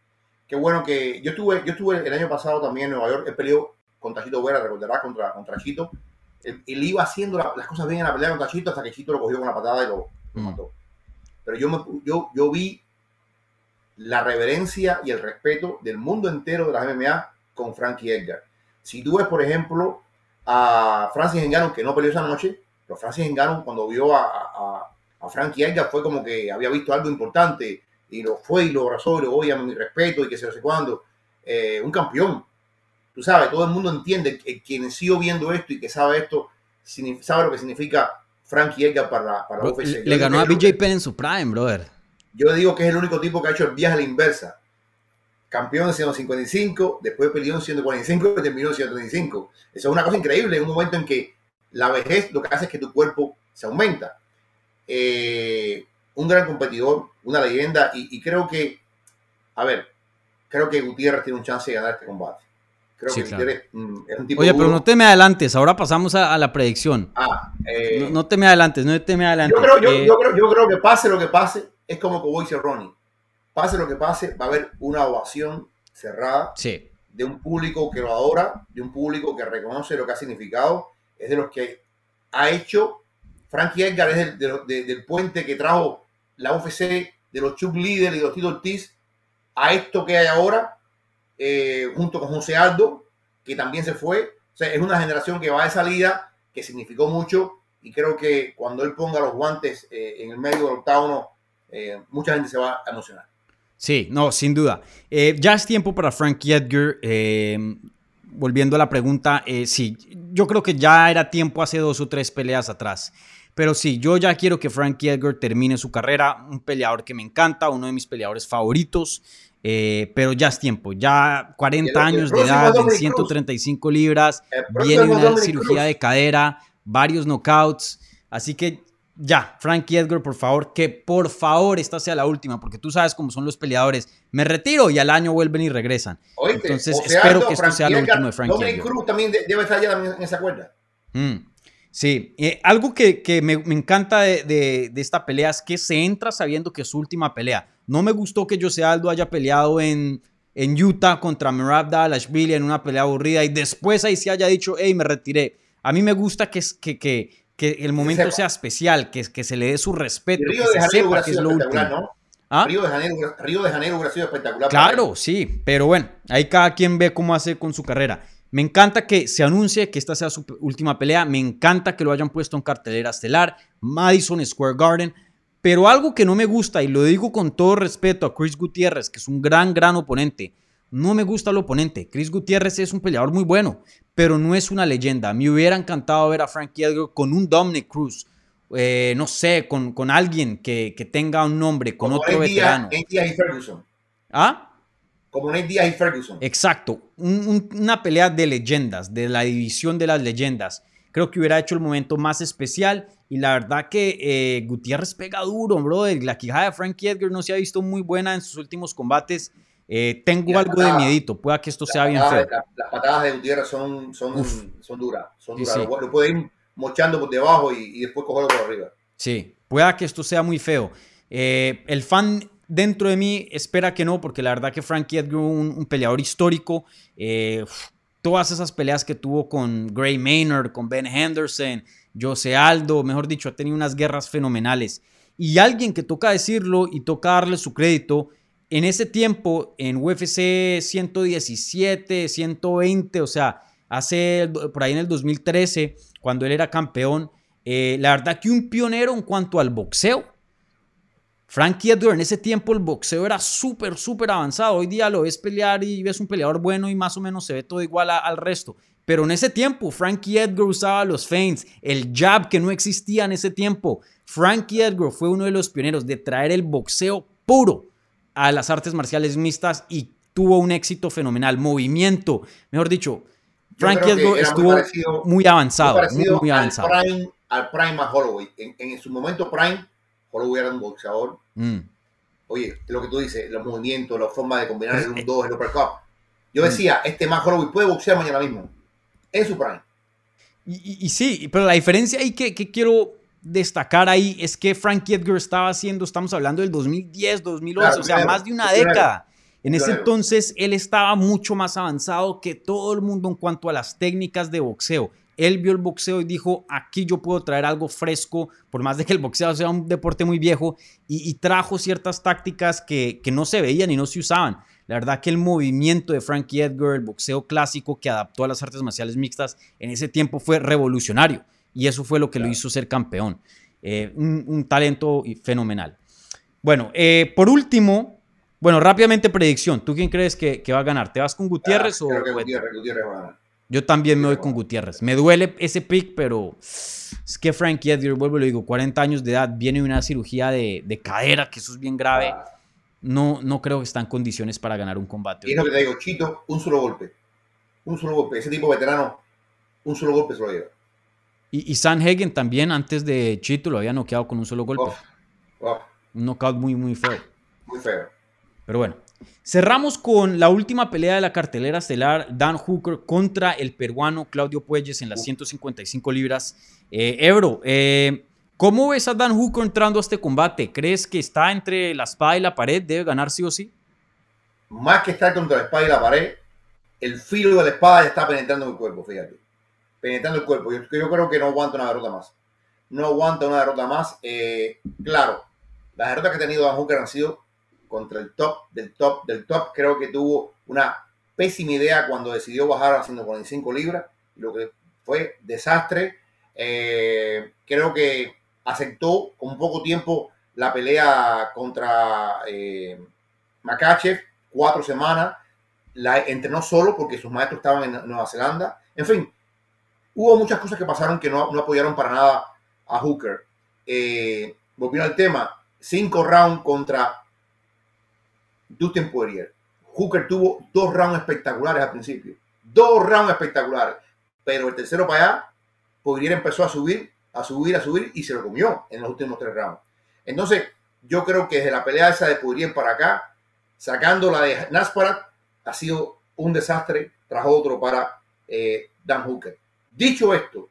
Qué bueno que yo estuve, yo estuve el año pasado también en Nueva York, he peleado contra Chito Vera, recordarás, contra, contra Chito. Él, iba haciendo las cosas bien en la pelea contra Chito hasta que Chito lo cogió con la patada y lo, mm. mató. Pero yo, me, yo, yo vi la reverencia y el respeto del mundo entero de las MMA con Frankie Edgar. Si tú ves, por ejemplo, a Francis Ngannou, que no peleó esa noche, pero Francis Ngannou cuando vio a, a, a Frankie Edgar fue como que había visto algo importante y lo fue y lo abrazó y lo oye, mi respeto y que se no sé cuándo. Eh, un campeón. Tú sabes, todo el mundo entiende que quien sigo viendo esto y que sabe esto, sabe lo que significa Frankie Edgar para, para la
UFC. Le ganó a BJ Penn en su prime, brother.
Yo digo que es el único tipo que ha hecho el viaje a la inversa. Campeón en 155, después peleó en 145 y terminó en 135. Eso es una cosa increíble, en un momento en que la vejez lo que hace es que tu cuerpo se aumenta. Eh, un gran competidor, una leyenda, y, creo que, a ver, creo que Gutiérrez tiene un chance de ganar este combate. Creo que Gutiérrez
mm, es un tipo Oye, pero no te me adelantes, ahora pasamos a, la predicción.
Ah,
eh, no, te me adelantes, no te me adelantes.
Yo creo, eh, yo, creo, yo creo que pase lo que pase, es como que dice Ronnie. Pase lo que pase, va a haber una ovación cerrada
sí.
de un público que lo adora, de un público que reconoce lo que ha significado, es de los que ha hecho. Frankie Edgar es del puente que trajo la UFC de los Chuck Leader y los Tito Ortiz a esto que hay ahora, eh, junto con José Aldo, que también se fue. O sea, es una generación que va de salida, que significó mucho, y creo que cuando él ponga los guantes eh, en el medio del octágono, eh, mucha gente se va a emocionar.
Sí, no, sin duda. ya es tiempo para Frankie Edgar. volviendo a la pregunta, sí, yo creo que ya era tiempo hace dos o tres peleas atrás. Pero sí, yo ya quiero que Frankie Edgar termine su carrera. Un peleador que me encanta, uno de mis peleadores favoritos. Eh, pero ya es tiempo, ya 40 años de edad, en 135 libras, viene una cirugía de cadera, varios knockouts. Así que ya, Frankie Edgar, por favor, que por favor esta sea la última, porque tú sabes cómo son los peleadores. Me retiro y al año vuelven y regresan. Entonces espero que esto sea lo último de Frankie Edgar.
Cruz también debe estar ya en esa cuerda.
Mm. Sí, eh, algo que, me, encanta de, esta pelea es que se entra sabiendo que es su última pelea. No me gustó que Jose Aldo haya peleado en, en Utah contra Merab Dalashvili en una pelea aburrida y después ahí se haya dicho, hey, me retiré. A mí me gusta que, que, que, que el momento sea especial, que, que se le dé su respeto, que se sepa que es lo último.
¿Ah? Río, de Janeiro, Río de Janeiro hubiera sido espectacular.
Claro, sí, pero bueno, ahí cada quien ve cómo hace con su carrera. Me encanta que se anuncie que esta sea su última pelea. Me encanta que lo hayan puesto en cartelera estelar, Madison Square Garden. Pero algo que no me gusta, y lo digo con todo respeto a Chris Gutiérrez, que es un gran, gran oponente, no me gusta el oponente. Chris Gutiérrez es un peleador muy bueno, pero no es una leyenda. Me hubiera encantado ver a Frankie Edgar con un Dominic Cruz. Eh, no sé, con, con alguien que, tenga un nombre, con otro veterano. ¿Ah?
Como Nate Diaz y Ferguson.
Exacto. una pelea de leyendas, de la división de las leyendas. Creo que hubiera hecho el momento más especial. Y la verdad que eh, Gutiérrez pega duro, brother. La quijada de Frankie Edgar no se ha visto muy buena en sus últimos combates. Eh, tengo algo de miedito. Pueda que esto sea bien feo.
las patadas de Gutiérrez son, son, son duras. Son duras. Lo, puede ir mochando por debajo y, después cogerlo por arriba.
Sí, pueda que esto sea muy feo. Eh, el fan Dentro de mí espera que no, porque la verdad que Frankie Edgar un, un peleador histórico. Eh, todas esas peleas que tuvo con Gray Maynard, con Ben Henderson, Jose Aldo, mejor dicho, ha tenido unas guerras fenomenales. Y alguien que toca decirlo y toca darle su crédito, en ese tiempo, en UFC 117, 120, o sea, hace por ahí en el 2013, cuando él era campeón, eh, la verdad que un pionero en cuanto al boxeo Frankie Edgar, en ese tiempo el boxeo era súper, súper avanzado. Hoy día lo ves pelear y ves un peleador bueno y más o menos se ve todo igual al resto. Pero en ese tiempo, Frankie Edgar usaba los feints, el jab que no existía en ese tiempo. Frankie Edgar fue uno de los pioneros de traer el boxeo puro a las artes marciales mixtas y tuvo un éxito fenomenal. Movimiento, mejor dicho, Frankie Edgar estuvo muy avanzado. Muy, avanzado.
Al prime, al prime a Holloway. En, su momento prime, Holloway era un boxeador. Mm. Oye, lo que tú dices, los movimientos, la forma de combinar el 1-2, el uppercut. Yo mm. decía, este más Holloway puede boxear mañana mismo. Es su prime.
Y, sí, pero la diferencia ahí que, quiero destacar ahí es que Frankie Edgar estaba haciendo, estamos hablando del 2010, 2011, o sea, más de una década. En ese entonces él estaba mucho más avanzado que todo el mundo en cuanto a las técnicas de boxeo. Él vio el boxeo y dijo, aquí yo puedo traer algo fresco, por más de que el boxeo sea un deporte muy viejo, y, trajo ciertas tácticas que, no se veían y no se usaban. La verdad que el movimiento de Frankie Edgar, el boxeo clásico que adaptó a las artes marciales mixtas, en ese tiempo fue revolucionario. Y eso fue lo que lo hizo ser campeón. Eh, un, talento fenomenal. Bueno, eh, por último, bueno, rápidamente predicción. ¿Tú quién crees que, va a ganar? ¿Te vas con Gutiérrez
ah,
o
Gutiérrez, Gutiérrez va a ganar.
Yo también me voy con Gutiérrez. Me duele ese pick, pero es que Frankie Edgar, vuelvo y lo digo, 40 años de edad, viene de una cirugía de, cadera, que eso es bien grave. Ah. No, no creo que está en condiciones para ganar un combate.
Y es lo que te digo, Chito, un solo golpe. Un solo golpe. Ese tipo veterano, un solo golpe se lo lleva.
Y, y San Hagen también, antes de Chito, lo había noqueado con un solo golpe. Un knockout muy, muy feo.
Muy feo.
Pero bueno, cerramos con la última pelea de la cartelera estelar, Dan Hooker contra el peruano Claudio Puelles en las 155 libras. Eh, Ebro, eh, ¿cómo ves a Dan Hooker entrando a este combate? ¿Crees que está entre la espada y la pared? ¿Debe ganar sí o sí?
Más que estar contra la espada y la pared, el filo de la espada ya está penetrando el cuerpo, fíjate. Penetrando el cuerpo. Yo, creo que no aguanta una derrota más. No aguanta una derrota más. Eh, claro, las derrotas que ha tenido Dan Hooker han sido contra el top del top del top. Creo que tuvo una pésima idea cuando decidió bajar a 145 libras, lo que fue desastre. Eh, creo que aceptó con poco tiempo la pelea contra eh, Makachev, cuatro semanas. La entrenó solo porque sus maestros estaban en Nueva Zelanda. En fin, hubo muchas cosas que pasaron que no, apoyaron para nada a Hooker. Eh, volviendo al tema, cinco rounds contra Dustin Poirier. Hooker tuvo dos rounds espectaculares al principio. Dos rounds espectaculares. Pero el tercero para allá, Poirier empezó a subir, a subir, a subir y se lo comió en los últimos tres rounds. Entonces, yo creo que desde la pelea esa de Poirier para acá, sacando la de Nasparat, ha sido un desastre tras otro para eh, Dan Hooker. Dicho esto,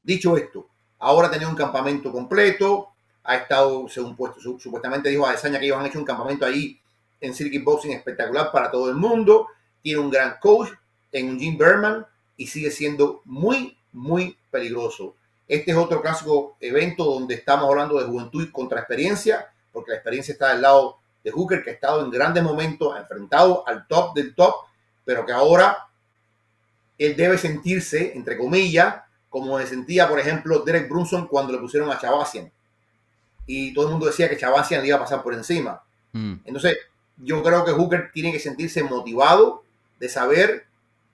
dicho esto, ahora tenía un campamento completo, ha estado, según puesto, supuestamente dijo a Desaña que ellos han hecho un campamento ahí en Circuit Boxing espectacular para todo el mundo. Tiene un gran coach en Jim Berman y sigue siendo muy, muy peligroso. Este es otro clásico evento donde estamos hablando de juventud contra experiencia, porque la experiencia está del lado de Hooker, que ha estado en grandes momentos, enfrentado al top del top, pero que ahora él debe sentirse, entre comillas, como se sentía, por ejemplo, Derek Brunson cuando le pusieron a Chavasian. Y todo el mundo decía que Chavasian le iba a pasar por encima. Mm. Entonces, yo creo que Hooker tiene que sentirse motivado de saber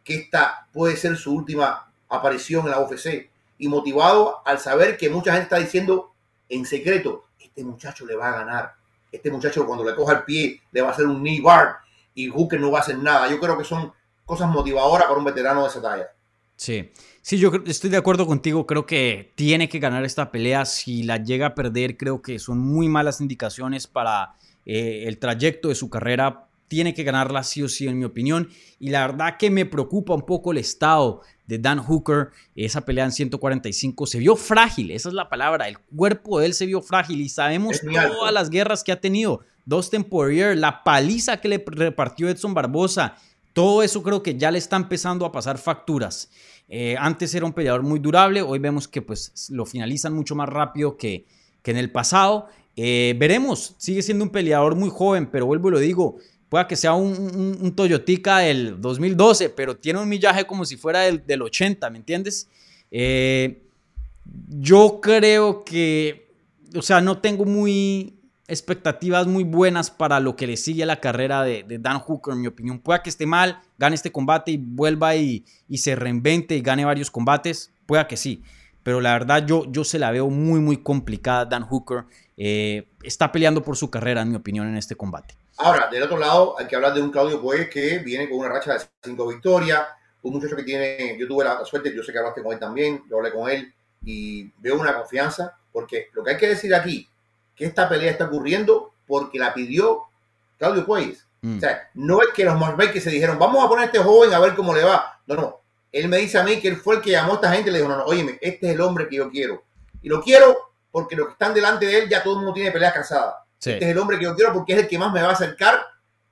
que esta puede ser su última aparición en la UFC y motivado al saber que mucha gente está diciendo en secreto, este muchacho le va a ganar, este muchacho cuando le coja el pie le va a hacer un knee bar y Hooker no va a hacer nada. Yo creo que son cosas motivadoras para un veterano de esa talla.
Sí, sí, yo estoy de acuerdo contigo. Creo que tiene que ganar esta pelea. Si la llega a perder, creo que son muy malas indicaciones para eh, el trayecto de su carrera. Tiene que ganarla sí o sí, en mi opinión. Y la verdad que me preocupa un poco el estado de Dan Hooker. Esa pelea en 145 se vio frágil, esa es la palabra. El cuerpo de él se vio frágil y sabemos todas las guerras que ha tenido. Dustin Poirier, la paliza que le repartió Edson Barbosa. Todo eso creo que ya le está empezando a pasar facturas. Eh, antes era un peleador muy durable, hoy vemos que pues lo finalizan mucho más rápido que, que en el pasado. Eh, veremos, sigue siendo un peleador muy joven, pero vuelvo y lo digo, pueda que sea un, un, Toyotica del 2012, pero tiene un millaje como si fuera del, del 80, ¿me entiendes? Eh, yo creo que, o sea, no tengo muy expectativas muy buenas para lo que le sigue a la carrera de, Dan Hooker, en mi opinión. Pueda que esté mal, gane este combate y vuelva y, se reinvente y gane varios combates, pueda que sí. Pero la verdad yo, yo se la veo muy, muy complicada. Dan Hooker eh, está peleando por su carrera, en mi opinión, en este combate.
Ahora, del otro lado, hay que hablar de un Claudio Puey que viene con una racha de cinco victorias. Un muchacho que tiene, yo tuve la suerte, yo sé que hablaste con él también, yo hablé con él y veo una confianza, porque lo que hay que decir aquí que esta pelea está ocurriendo porque la pidió Claudio Pueyes. Mm. O sea, no es que los que se dijeron, vamos a poner a este joven a ver cómo le va. No, no. Él me dice a mí que él fue el que llamó a esta gente y le dijo, no, no, óyeme, este es el hombre que yo quiero. Y lo quiero porque los que están delante de él ya todo el mundo tiene peleas cansadas. Este es el hombre que yo quiero porque es el que más me va a acercar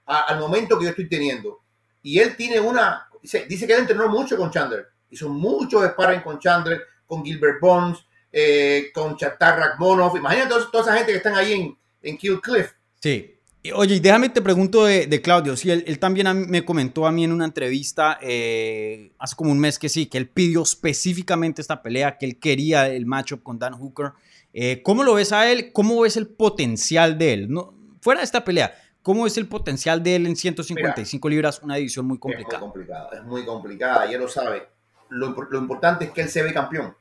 al momento que yo estoy teniendo. Y él tiene una, dice, dice que él entrenó mucho con Chandler. Hizo muchos sparring con Chandler, con Gilbert Bones, eh, con Chatar Rakmonov. Imagínate toda, esa gente que están ahí en, en Kill Cliff.
Sí. Oye, déjame te pregunto de, Claudio. Sí, él, también me comentó a mí en una entrevista eh, hace como un mes que sí, que él pidió específicamente esta pelea, que él quería el matchup con Dan Hooker. Eh, ¿Cómo lo ves a él? ¿Cómo ves el potencial de él? No, fuera de esta pelea, ¿cómo es el potencial de él en 155 libras? Una división muy complicada.
Es muy complicada, es muy complicada, ya lo sabe. Lo, lo importante es que él se ve campeón.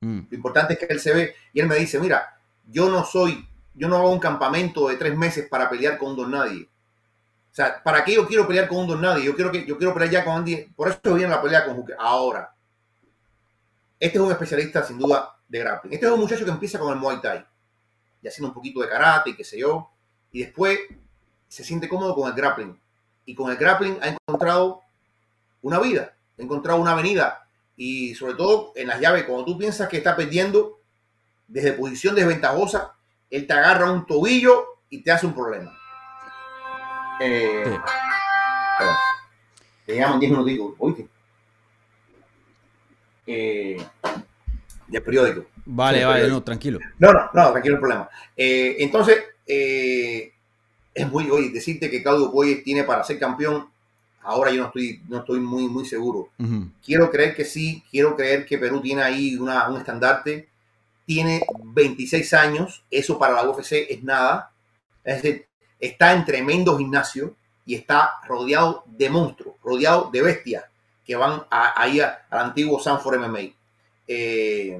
Mm. Lo importante es que él se ve y él me dice, mira, yo no soy, yo no hago un campamento de tres meses para pelear con un don nadie. O sea, ¿para qué yo quiero pelear con un don nadie? Yo quiero, que, yo quiero pelear ya con Andy. Por eso viene la pelea con Hooker. Ahora, este es un especialista sin duda de grappling. Este es un muchacho que empieza con el Muay Thai y haciendo un poquito de karate y qué sé yo. Y después se siente cómodo con el grappling. Y con el grappling ha encontrado una vida, ha encontrado una avenida y sobre todo en las llaves, cuando tú piensas que está perdiendo desde posición desventajosa, él te agarra un tobillo y te hace un problema. Eh, te llaman 10 minutos, oíste. Eh, del periódico.
Vale, vale, no, tranquilo.
No, no, no, tranquilo el problema. Eh, entonces, eh, es muy, oye, decirte que Claudio Poyes tiene para ser campeón Ahora yo no estoy, no estoy muy, muy seguro. Quiero creer que sí, quiero creer que Perú tiene ahí una, un estandarte. Tiene 26 años, eso para la UFC es nada. Es decir, está en tremendo gimnasio y está rodeado de monstruos, rodeado de bestias que van ahí al antiguo Sanford MMA.
Eh,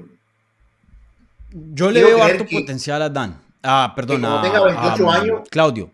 yo le veo alto potencial a Dan. Ah, perdón.
tenga 28 años.
Claudio.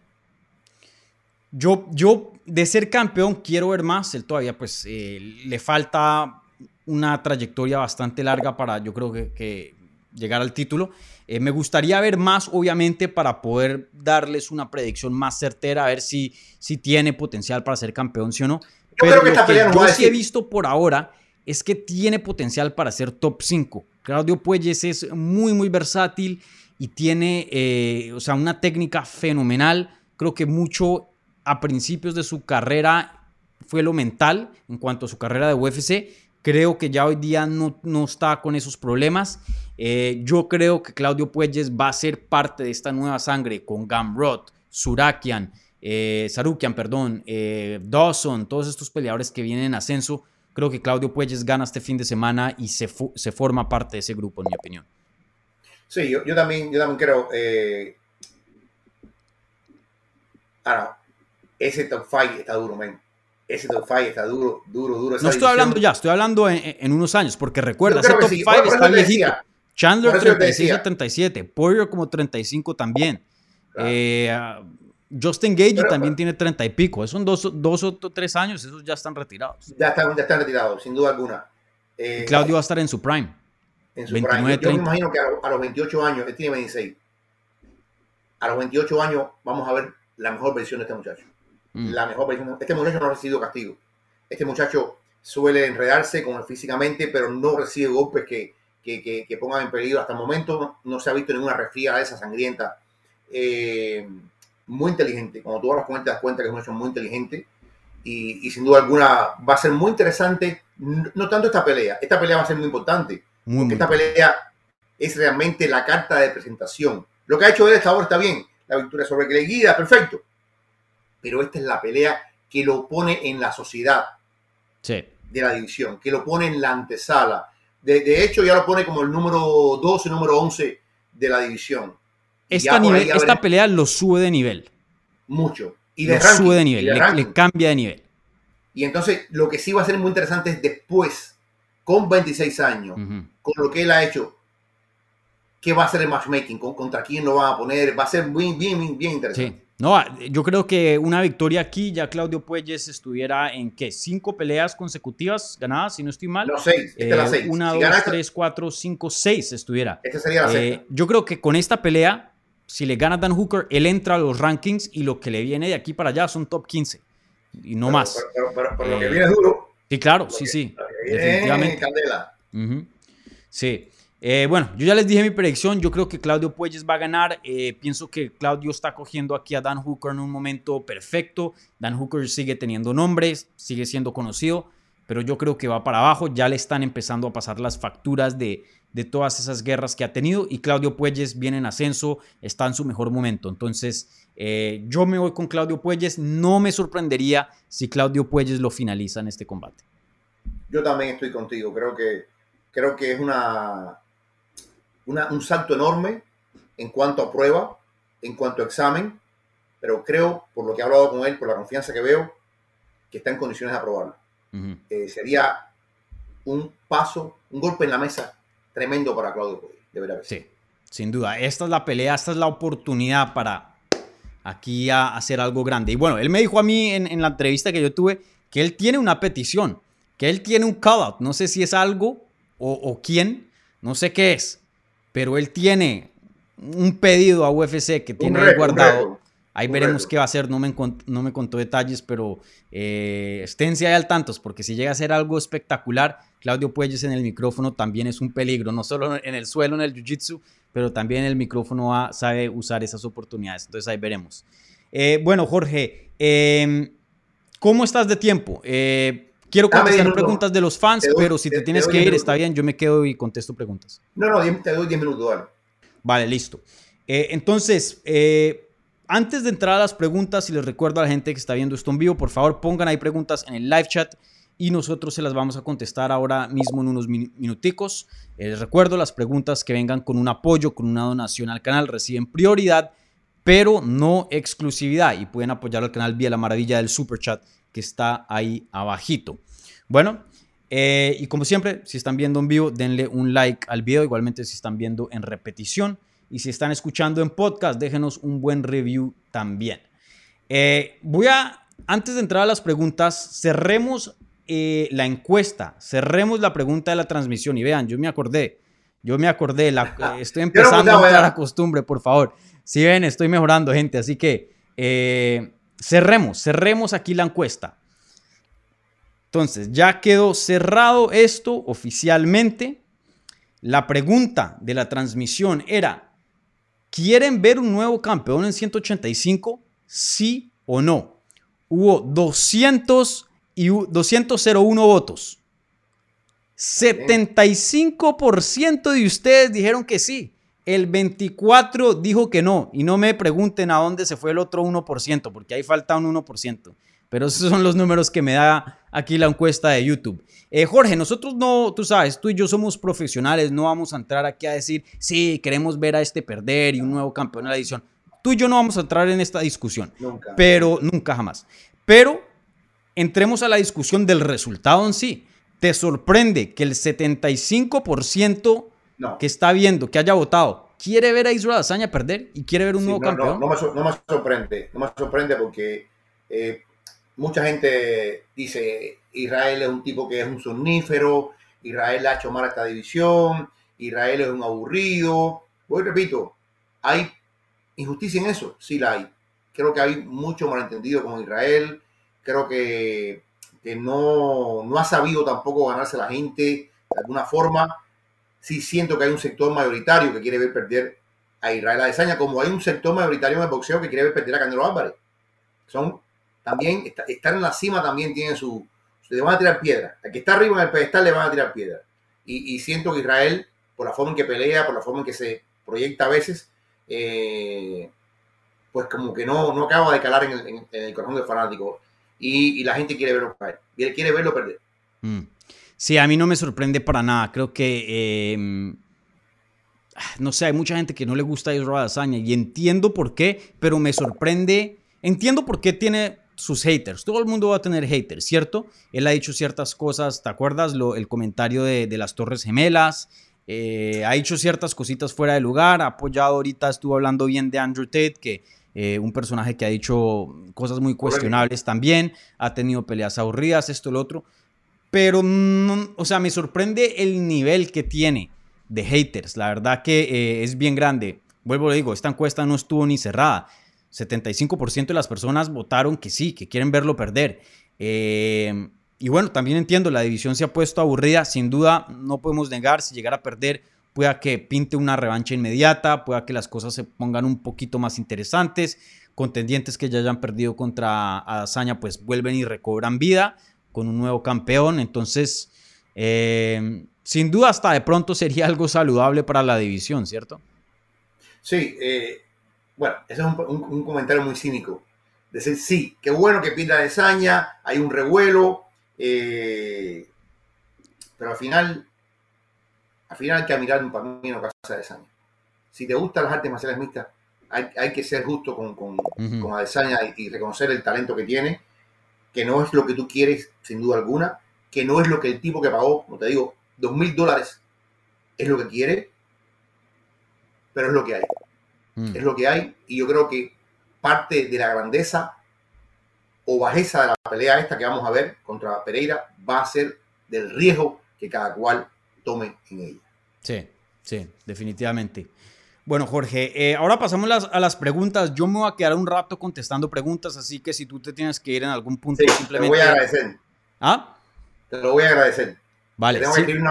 Yo, yo de ser campeón quiero ver más. Él todavía pues eh, le falta una trayectoria bastante larga para yo creo que, llegar al título. Eh, me gustaría ver más, obviamente, para poder darles una predicción más certera, a ver si, si tiene potencial para ser campeón, sí o no. Pero lo que yo sí he visto por ahora es que tiene potencial para ser top 5. Claudio Puelles es muy, muy versátil y tiene, eh, o sea, una técnica fenomenal. Creo que mucho a principios de su carrera fue lo mental en cuanto a su carrera de UFC. Creo que ya hoy día no, no está con esos problemas. Eh, yo creo que Claudio Puelles va a ser parte de esta nueva sangre con Gamrot, Surakian, eh, Sarukian, perdón, eh, Dawson, todos estos peleadores que vienen en ascenso. Creo que Claudio Puelles gana este fin de semana y se, se forma parte de ese grupo, en mi opinión.
Sí, yo, también, yo también creo. ahora, ese top 5 está duro, man. Ese top 5 está duro, duro, duro.
no estoy hablando ya, estoy hablando en, unos años, porque recuerda, ese top 5 está viejito. Chandler 36-77, Poirier como 35 también. Eh, Justin Gage también tiene 30 y pico. Esos son dos, dos o tres años, esos ya están retirados.
Ya están, ya están retirados, sin duda alguna.
Eh, Claudio va a estar en su prime.
En su 29, prime. Yo, me imagino que a, los 28 años, él tiene 26. A los 28 años vamos a ver la mejor versión de este muchacho. Mm. la mejor Este muchacho no ha recibido castigo. Este muchacho suele enredarse con físicamente, pero no recibe golpes que, que, pongan en peligro. Hasta el momento no, se ha visto ninguna resfriada de esa sangrienta. Eh, muy inteligente. Cuando tú hablas con él te das cuenta que es un muchacho muy inteligente. Y, sin duda alguna va a ser muy interesante, no tanto esta pelea, esta pelea va a ser muy importante, porque esta pelea es realmente la carta de presentación. Lo que ha hecho él hasta ahora está bien, la victoria sobre Guida, perfecto, pero esta es la pelea que lo pone en la sociedad de la división, que lo pone en la antesala. De, hecho, ya lo pone como el número 12, número 11 de la división.
esta, nivel- esta pelea lo sube de nivel.
mucho. Y de
Lo
ranking,
sube de nivel,
de
le- cambia de nivel.
Y entonces lo que sí va a ser muy interesante es después, con 26 años, con lo que él ha hecho, qué va a ser el matchmaking, con, contra quién lo van a poner, va a ser muy, bien, bien, bien interesante.
Sí. No, ah, yo creo que una victoria aquí, ya Claudio Puelles estuviera en qué? Cinco peleas consecutivas ganadas, si no estoy mal.
No, seis, esta es la
Eh,
seis.
Una,
Si
dos, tres, cuatro, cinco, seis estuviera.
esta sería la
Eh, yo creo que con esta pelea, si le gana Dan Hooker, él entra a los rankings y lo que le viene de aquí para allá son top 15 y no
Pero-
más.
Pero, pero- pero- pero lo que
Eh,
viene es duro.
Sí, claro, sí, sí, definitivamente.
Candela.
Sí. Eh, bueno, yo ya les dije mi predicción. Yo creo que Claudio Puelles va a ganar. Eh, pienso que Claudio está cogiendo aquí a Dan Hooker en un momento perfecto. Dan Hooker sigue teniendo nombres, sigue siendo conocido, pero yo creo que va para abajo. Ya le están empezando a pasar las facturas de, de todas esas guerras que ha tenido. Y Claudio Puelles viene en ascenso, está en su mejor momento. Entonces, eh, yo me voy con Claudio Puelles. No me sorprendería si Claudio Puelles lo finaliza en este combate.
Yo también estoy contigo. Creo que, creo que es una, una- un salto enorme en cuanto a prueba, en cuanto a examen, pero creo, por lo que he hablado con él, por la confianza que veo, que está en condiciones de aprobarlo. Eh, sería un paso, un golpe en la mesa tremendo para Claudio Puelles, de verdad. sí.
Sin duda. Esta es la pelea, esta es la oportunidad para aquí a hacer algo grande. Y bueno, él me dijo a mí en, en la entrevista que yo tuve que él tiene una petición, que él tiene un call-out. No sé si es algo o, o quién, no sé qué es, pero él tiene un pedido a UFC que tiene ahí guardado. Ahí veremos qué va a hacer, no me, no me contó detalles, pero eh, esténse ahí al tantos, porque si llega a ser algo espectacular, Claudio Puelles en el micrófono también es un peligro, no solo en el suelo, en el jiu-jitsu, pero también en el micrófono va- sabe usar esas oportunidades. Entonces ahí veremos. Eh, bueno, Jorge, eh, ¿cómo estás de tiempo? Eh, quiero contestar preguntas de los fans,
Te doy-
pero si
te-
te
te
tienes
doy
que ir,
minutos.
está bien, yo me quedo y contesto preguntas.
No, no, te doy 10 minutos, dale.
Vale, listo. Eh, entonces, eh, antes de entrar a las preguntas, y les recuerdo a la gente que está viendo esto en vivo, por favor pongan ahí preguntas en el live chat y nosotros se las vamos a contestar ahora mismo en unos min- minuticos. Eh, les recuerdo, las preguntas que vengan con un apoyo, con una donación al canal, reciben prioridad, pero no exclusividad y pueden apoyar al canal vía la maravilla del super chat que está ahí abajito. Bueno, eh, y como siempre, si están viendo en vivo, denle un like al video. Igualmente, si están viendo en repetición. Y si están escuchando en podcast, déjenos un buen review también. Eh, voy a, antes de entrar a las preguntas, cerremos eh, la encuesta. Cerremos la pregunta de la transmisión. Y vean, yo me acordé. Yo me acordé. La, estoy empezando a entrar a costumbre, por favor. Si ven, estoy mejorando, gente. Así que cerremos, cerremos aquí la encuesta. Entonces, ya quedó cerrado esto oficialmente. La pregunta de la transmisión era, ¿quieren ver un nuevo campeón en 185? ¿Sí o no? Hubo 200 y u- 201 votos. 75% de ustedes dijeron que sí. El 24 dijo que no. Y no me pregunten a dónde se fue el otro 1%, porque ahí falta un 1%. Pero esos son los números que me da aquí la encuesta de YouTube. Eh, Jorge, nosotros no, tú sabes, tú y yo somos profesionales, no vamos a entrar aquí a decir, sí, queremos ver a este perder y un nuevo campeón en la edición. Tú y yo no vamos a entrar en esta discusión,
Nunca.
pero nunca jamás. Pero entremos a la discusión del resultado en sí. ¿Te sorprende que el 75%
No.
que está viendo, que haya votado, quiere ver a Israel Azaña perder y quiere ver un
Sí,
nuevo
no, no,
campeón?
No, me, no me sorprende, no me sorprende porque eh, mucha gente dice Israel es un tipo que es un somnífero, Israel ha hecho mal a esta división, Israel es un aburrido. Voy repito, hay injusticia en eso, sí la hay. Creo que hay mucho malentendido con Israel, creo que, que no, no ha sabido tampoco ganarse a la gente de alguna forma. Sí siento que hay un sector mayoritario que quiere ver perder a Israel Adesanya, como hay un sector mayoritario en el boxeo que quiere ver perder a Canelo Álvarez. Son también, estar en la cima también tiene su, le van a tirar piedra. Al que está arriba en el pedestal le van a tirar piedra. Y, siento que Israel, por la forma en que pelea, por la forma en que se proyecta a veces, eh, pues como que no, no acaba de calar en el, corazón del fanático. Y, la gente quiere verlo caer, quiere verlo perder.
Mm. Sí, a mí no me sorprende para nada. Creo que eh, no sé, hay mucha gente que no le gusta a Israel Adesanya y entiendo por qué, pero me sorprende, entiendo por qué tiene sus haters. Todo el mundo va a tener haters, ¿cierto? Él ha dicho ciertas cosas, ¿te acuerdas? Lo, el comentario de, de, las Torres Gemelas. Eh, ha hecho ciertas cositas fuera de lugar, ha apoyado ahorita, estuvo hablando bien de Andrew Tate, que eh, un personaje que ha dicho cosas muy cuestionables también, ha tenido peleas aburridas, esto, lo otro. Pero, o sea, me sorprende el nivel que tiene de haters. La verdad que eh, es bien grande. Vuelvo a digo, esta encuesta no estuvo ni cerrada. 75% de las personas votaron que sí, que quieren verlo perder. Eh, y bueno, también entiendo, la división se ha puesto aburrida. Sin duda, no podemos negar, si llegara a perder, pueda que pinte una revancha inmediata, pueda que las cosas se pongan un poquito más interesantes. Contendientes que ya hayan perdido contra Adazaña, pues vuelven y recobran vida con un nuevo campeón. Entonces, eh, sin duda hasta de pronto sería algo saludable para la división, ¿cierto?
Sí, eh, bueno, ese es un, comentario muy cínico. Decir, sí, qué bueno que pinta de saña, hay un revuelo, eh, pero al final, al final hay que mirar un camino casa de saña. Si te gustan las artes marciales mixtas, hay, que ser justo con, con, Adesanya y, y, reconocer el talento que tiene, que no es lo que tú quieres, sin duda alguna, que no es lo que el tipo que pagó, como te digo, dos mil dólares es lo que quiere, pero es lo que hay. Mm. Es lo que hay y yo creo que parte de la grandeza o bajeza de la pelea esta que vamos a ver contra Pereira va a ser del riesgo que cada cual tome en ella.
Sí, sí, definitivamente. Bueno, Jorge, eh, ahora pasamos a las preguntas. Yo me voy a quedar un rato contestando preguntas, así que si tú te tienes que ir en algún punto, simplemente.
Te voy a agradecer.
¿Ah?
Te lo voy a agradecer.
Vale.
Tengo, que escribir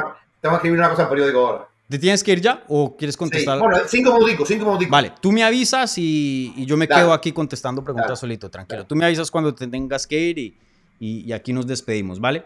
una, cosa al periódico ahora.
¿Te tienes que ir ya o quieres contestar?
Bueno, cinco minutos, cinco minutos.
Vale, tú me avisas y, yo me quedo aquí contestando preguntas solito, tranquilo. Tú me avisas cuando te tengas que ir y, y, aquí nos despedimos, ¿vale?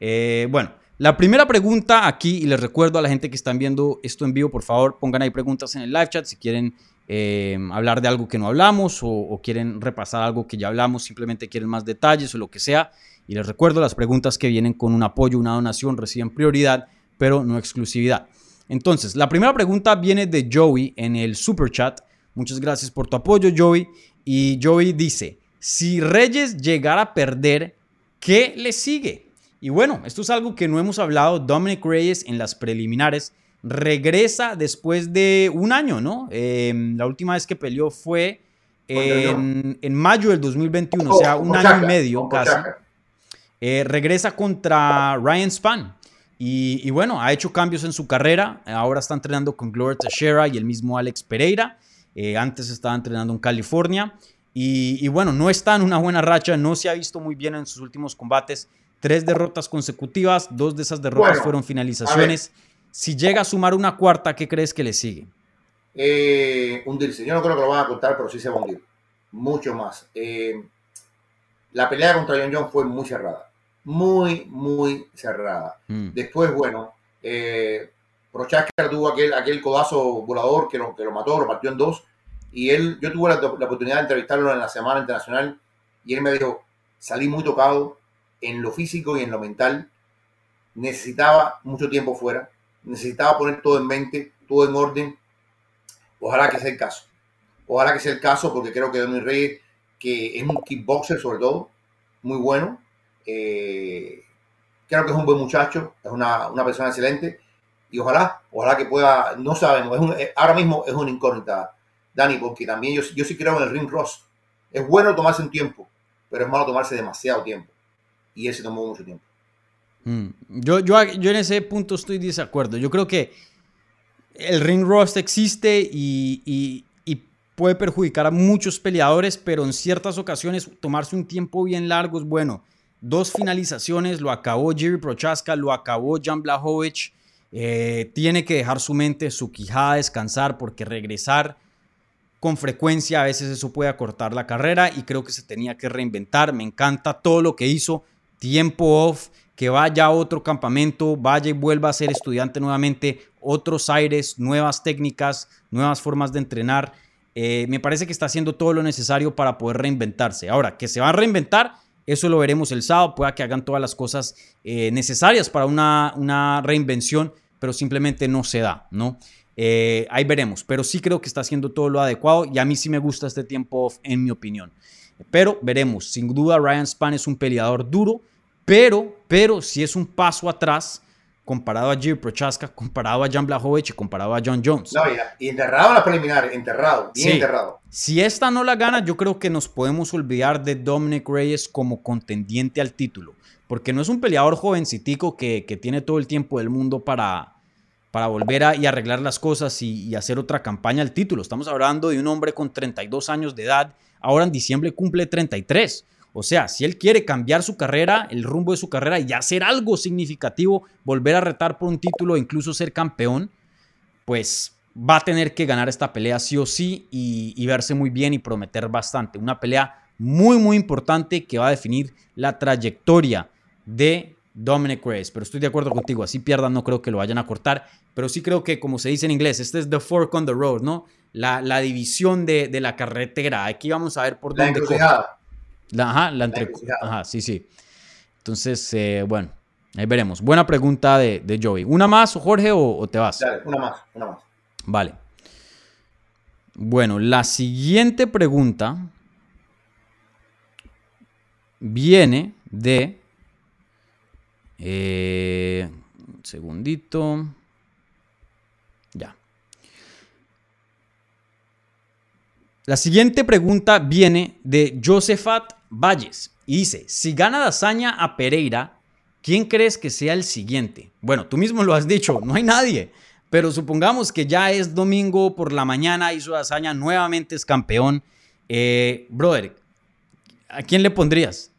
Eh, bueno, la primera pregunta aquí, y les recuerdo a la gente que están viendo esto en vivo, por favor, pongan ahí preguntas en el live chat si quieren eh, hablar de algo que no hablamos o, o quieren repasar algo que ya hablamos, simplemente quieren más detalles o lo que sea. Y les recuerdo, las preguntas que vienen con un apoyo, una donación, reciben prioridad, pero no exclusividad. Entonces, la primera pregunta viene de Joey en el super chat. Muchas gracias por tu apoyo, Joey. Y Joey dice, si Reyes llegara a perder, ¿qué le sigue? Y bueno, esto es algo que no hemos hablado. Dominic Reyes en las preliminares regresa después de un año, ¿no? Em, la última vez que peleó fue en, mayo del 2021, o sea, un año y medio casi. Eh, regresa contra Ryan Span. Y, bueno, ha hecho cambios en su carrera. Ahora está entrenando con Gloria Teixeira y el mismo Alex Pereira. Eh, antes estaba entrenando en California. Y, bueno, no está en una buena racha. No se ha visto muy bien en sus últimos combates. Tres derrotas consecutivas. Dos de esas derrotas fueron finalizaciones. Si llega a sumar una cuarta, ¿qué crees que le sigue?
Eh, hundirse. Yo no creo que lo van a contar, pero sí se va a hundir. Mucho más. la pelea contra John John fue muy cerrada muy, muy cerrada. Mm. Después, bueno, eh, Prochaska tuvo aquel, aquel codazo volador que lo, que lo mató, lo partió en dos. Y él, yo tuve la, oportunidad de entrevistarlo en la Semana Internacional y él me dijo, salí muy tocado en lo físico y en lo mental. Necesitaba mucho tiempo fuera, necesitaba poner todo en mente, todo en orden. Ojalá que sea el caso. Ojalá que sea el caso porque creo que Don Reyes, que es un kickboxer sobre todo, muy bueno, eh, creo que es un buen muchacho, es una, persona excelente y ojalá, ojalá que pueda, no sabemos, es ahora mismo es una incógnita, Dani, porque también yo, yo sí creo en el ring cross. Es bueno tomarse un tiempo, pero es malo tomarse demasiado tiempo. Y él se tomó mucho tiempo.
Mm. Yo, yo, yo en ese punto estoy de desacuerdo. Yo creo que el ring rust existe y, puede perjudicar a muchos peleadores, pero en ciertas ocasiones tomarse un tiempo bien largo es bueno. Dos finalizaciones, lo acabó Jerry Prochaska, lo acabó Jan Blachowicz. Eh, tiene que dejar su mente, su quijada descansar porque regresar con frecuencia a veces eso puede acortar la carrera y creo que se tenía que reinventar. Me encanta todo lo que hizo, tiempo off, que vaya a otro campamento, vaya y vuelva a ser estudiante nuevamente, otros aires, nuevas técnicas, nuevas formas de entrenar. Eh, me parece que está haciendo todo lo necesario para poder reinventarse. Ahora, que se va a reinventar, eso lo veremos el sábado, pueda que hagan todas las cosas eh, necesarias para una, una, reinvención, pero simplemente no se da, ¿no? Eh, ahí veremos, pero sí creo que está haciendo todo lo adecuado y a mí sí me gusta este tiempo off, en mi opinión. Pero veremos, sin duda Ryan Span es un peleador duro, pero, pero si es un paso atrás comparado a Jiri Prochaska, comparado a Jan Blachowicz y comparado a John Jones.
No, y, enterrado en la preliminar, enterrado, bien enterrado.
Si esta no la gana, yo creo que nos podemos olvidar de Dominic Reyes como contendiente al título, porque no es un peleador jovencitico que, que tiene todo el tiempo del mundo para, para volver a y arreglar las cosas y, y, hacer otra campaña al título. Estamos hablando de un hombre con 32 años de edad, ahora en diciembre cumple 33. O sea, si él quiere cambiar su carrera, el rumbo de su carrera y hacer algo significativo, volver a retar por un título, incluso ser campeón, pues va a tener que ganar esta pelea sí o sí y, verse muy bien y prometer bastante. Una pelea muy, muy importante que va a definir la trayectoria de Dominic Reyes. Pero estoy de acuerdo contigo, así pierdan, no creo que lo vayan a cortar. Pero sí creo que, como se dice en inglés, este es the fork on the road, ¿no? La, la división de, de, la carretera. Aquí vamos a ver por dónde ajá, la entre... Ajá, sí, sí. Entonces, eh, bueno, ahí veremos. Buena pregunta de, de Joey. ¿Una más, Jorge, o, te vas?
Dale, una más, una más.
Vale. Bueno, la siguiente pregunta viene de... Eh, un segundito. Ya. La siguiente pregunta viene de Josephat Valles y dice, si gana Dazaña a Pereira, ¿quién crees que sea el siguiente? Bueno, tú mismo lo has dicho, no hay nadie, pero supongamos que ya es domingo por la mañana, hizo Dazaña, nuevamente es campeón. Eh, brother, ¿a quién le pondrías?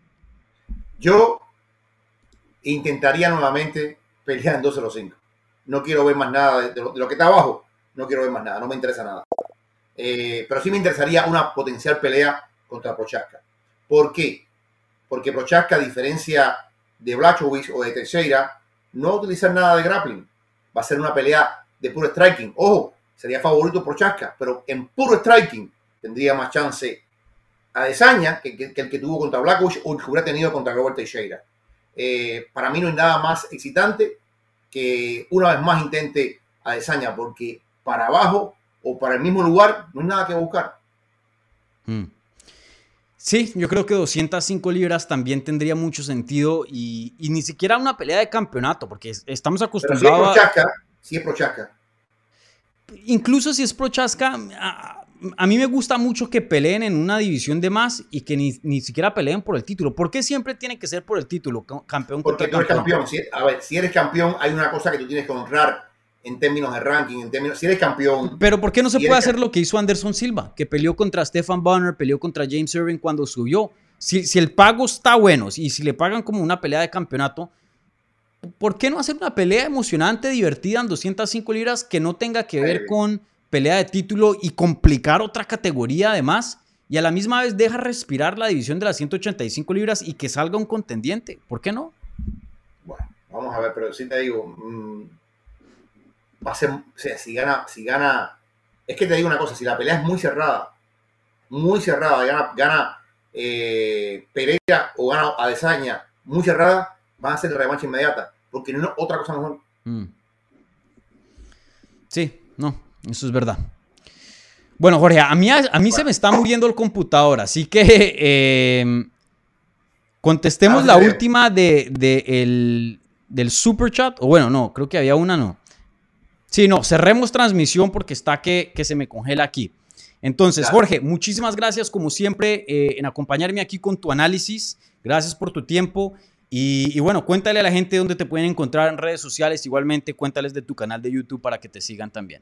Yo intentaría nuevamente pelear en 12 los 5. No quiero ver más nada de lo, que está abajo, no quiero ver más nada, no me interesa nada. Eh, pero sí me interesaría una potencial pelea contra Prochaska. ¿Por qué? Porque Prochaska, a diferencia de Blachowicz o de Teixeira, no va a utilizar nada de grappling. Va a ser una pelea de puro striking. Ojo, sería favorito Prochaska, pero en puro striking tendría más chance a Desaña que, el que tuvo contra Blachowicz o el que hubiera tenido contra Robert Teixeira. Eh, para mí no hay nada más excitante que una vez más intente a Desaña, porque para abajo o para el mismo lugar, no hay nada que buscar.
Mm. Sí, yo creo que 205 libras también tendría mucho sentido y, ni siquiera una pelea de campeonato, porque estamos acostumbrados
si es Prochaska,
Incluso si es Prochaska, a, mí me gusta mucho que peleen en una división de más y que ni, ni, siquiera peleen por el título. ¿Por qué siempre tiene que ser por el título, campeón
Porque tú eres campeón. Si, a ver, si eres campeón, hay una cosa que tú tienes que honrar en términos de ranking, en términos, si eres campeón.
Pero ¿por qué no se puede hacer lo que hizo Anderson Silva, que peleó contra Stefan Bonner, peleó contra James Irving cuando subió? Si, si el pago está bueno y si le pagan como una pelea de campeonato, ¿por qué no hacer una pelea emocionante, divertida en 205 libras que no tenga que ver con pelea de título y complicar otra categoría además? Y a la misma vez deja respirar la división de las 185 libras y que salga un contendiente. ¿Por qué no?
Bueno, vamos a ver, pero sí te digo, mmm va a ser, o sea, si gana, si gana, es que te digo una cosa, si la pelea es muy cerrada, muy cerrada, gana, gana eh, Pereira o gana Adesanya muy cerrada, van a ser de revancha inmediata, porque no otra cosa mejor. Mm.
Sí, no, eso es verdad. Bueno, Jorge, a mí, a mí se me está muriendo el computador, así que eh, contestemos ah, la última de, de el, del super chat. O bueno, no, creo que había una, no. Sí, no, cerremos transmisión porque está que, que se me congela aquí. Entonces, Jorge, muchísimas gracias como siempre eh, en acompañarme aquí con tu análisis. Gracias por tu tiempo. Y, bueno, cuéntale a la gente dónde te pueden encontrar en redes sociales. Igualmente, cuéntales de tu canal de YouTube para que te sigan también.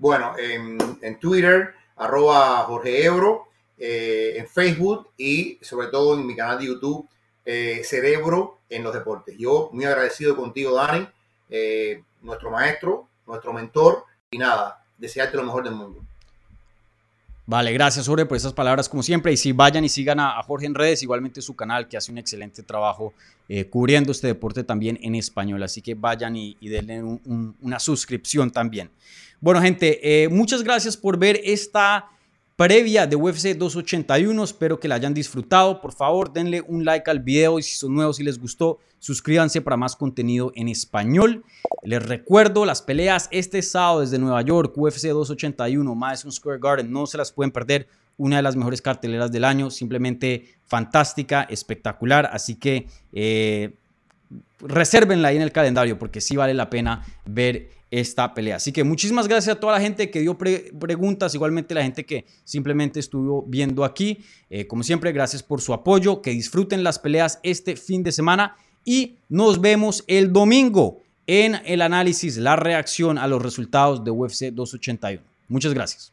Bueno, en, Twitter, arroba Jorge Ebro, eh, en Facebook y sobre todo en mi canal de YouTube, eh, Cerebro en los Deportes. Yo muy agradecido contigo, Dani, nuestro maestro, nuestro mentor y nada, desearte lo mejor del mundo.
Vale, gracias Jorge por esas palabras como siempre. Y si vayan y sigan a, Jorge en redes, igualmente su canal que hace un excelente trabajo eh, cubriendo este deporte también en español. Así que vayan y, denle una suscripción también. Bueno gente, eh, muchas gracias por ver esta previa de UFC 281. Espero que la hayan disfrutado. Por favor, denle un like al video y si son nuevos y les gustó, suscríbanse para más contenido en español. Les recuerdo las peleas este sábado desde Nueva York, UFC 281, Madison Square Garden. No se las pueden perder. Una de las mejores carteleras del año, simplemente fantástica, espectacular. Así que eh, resérvenla ahí en el calendario porque sí vale la pena ver esta pelea. Así que muchísimas gracias a toda la gente que dio preguntas, igualmente la gente que simplemente estuvo viendo aquí. Eh, como siempre, gracias por su apoyo, que disfruten las peleas este fin de semana y nos vemos el domingo en el análisis, la reacción a los resultados de UFC 281. Muchas gracias.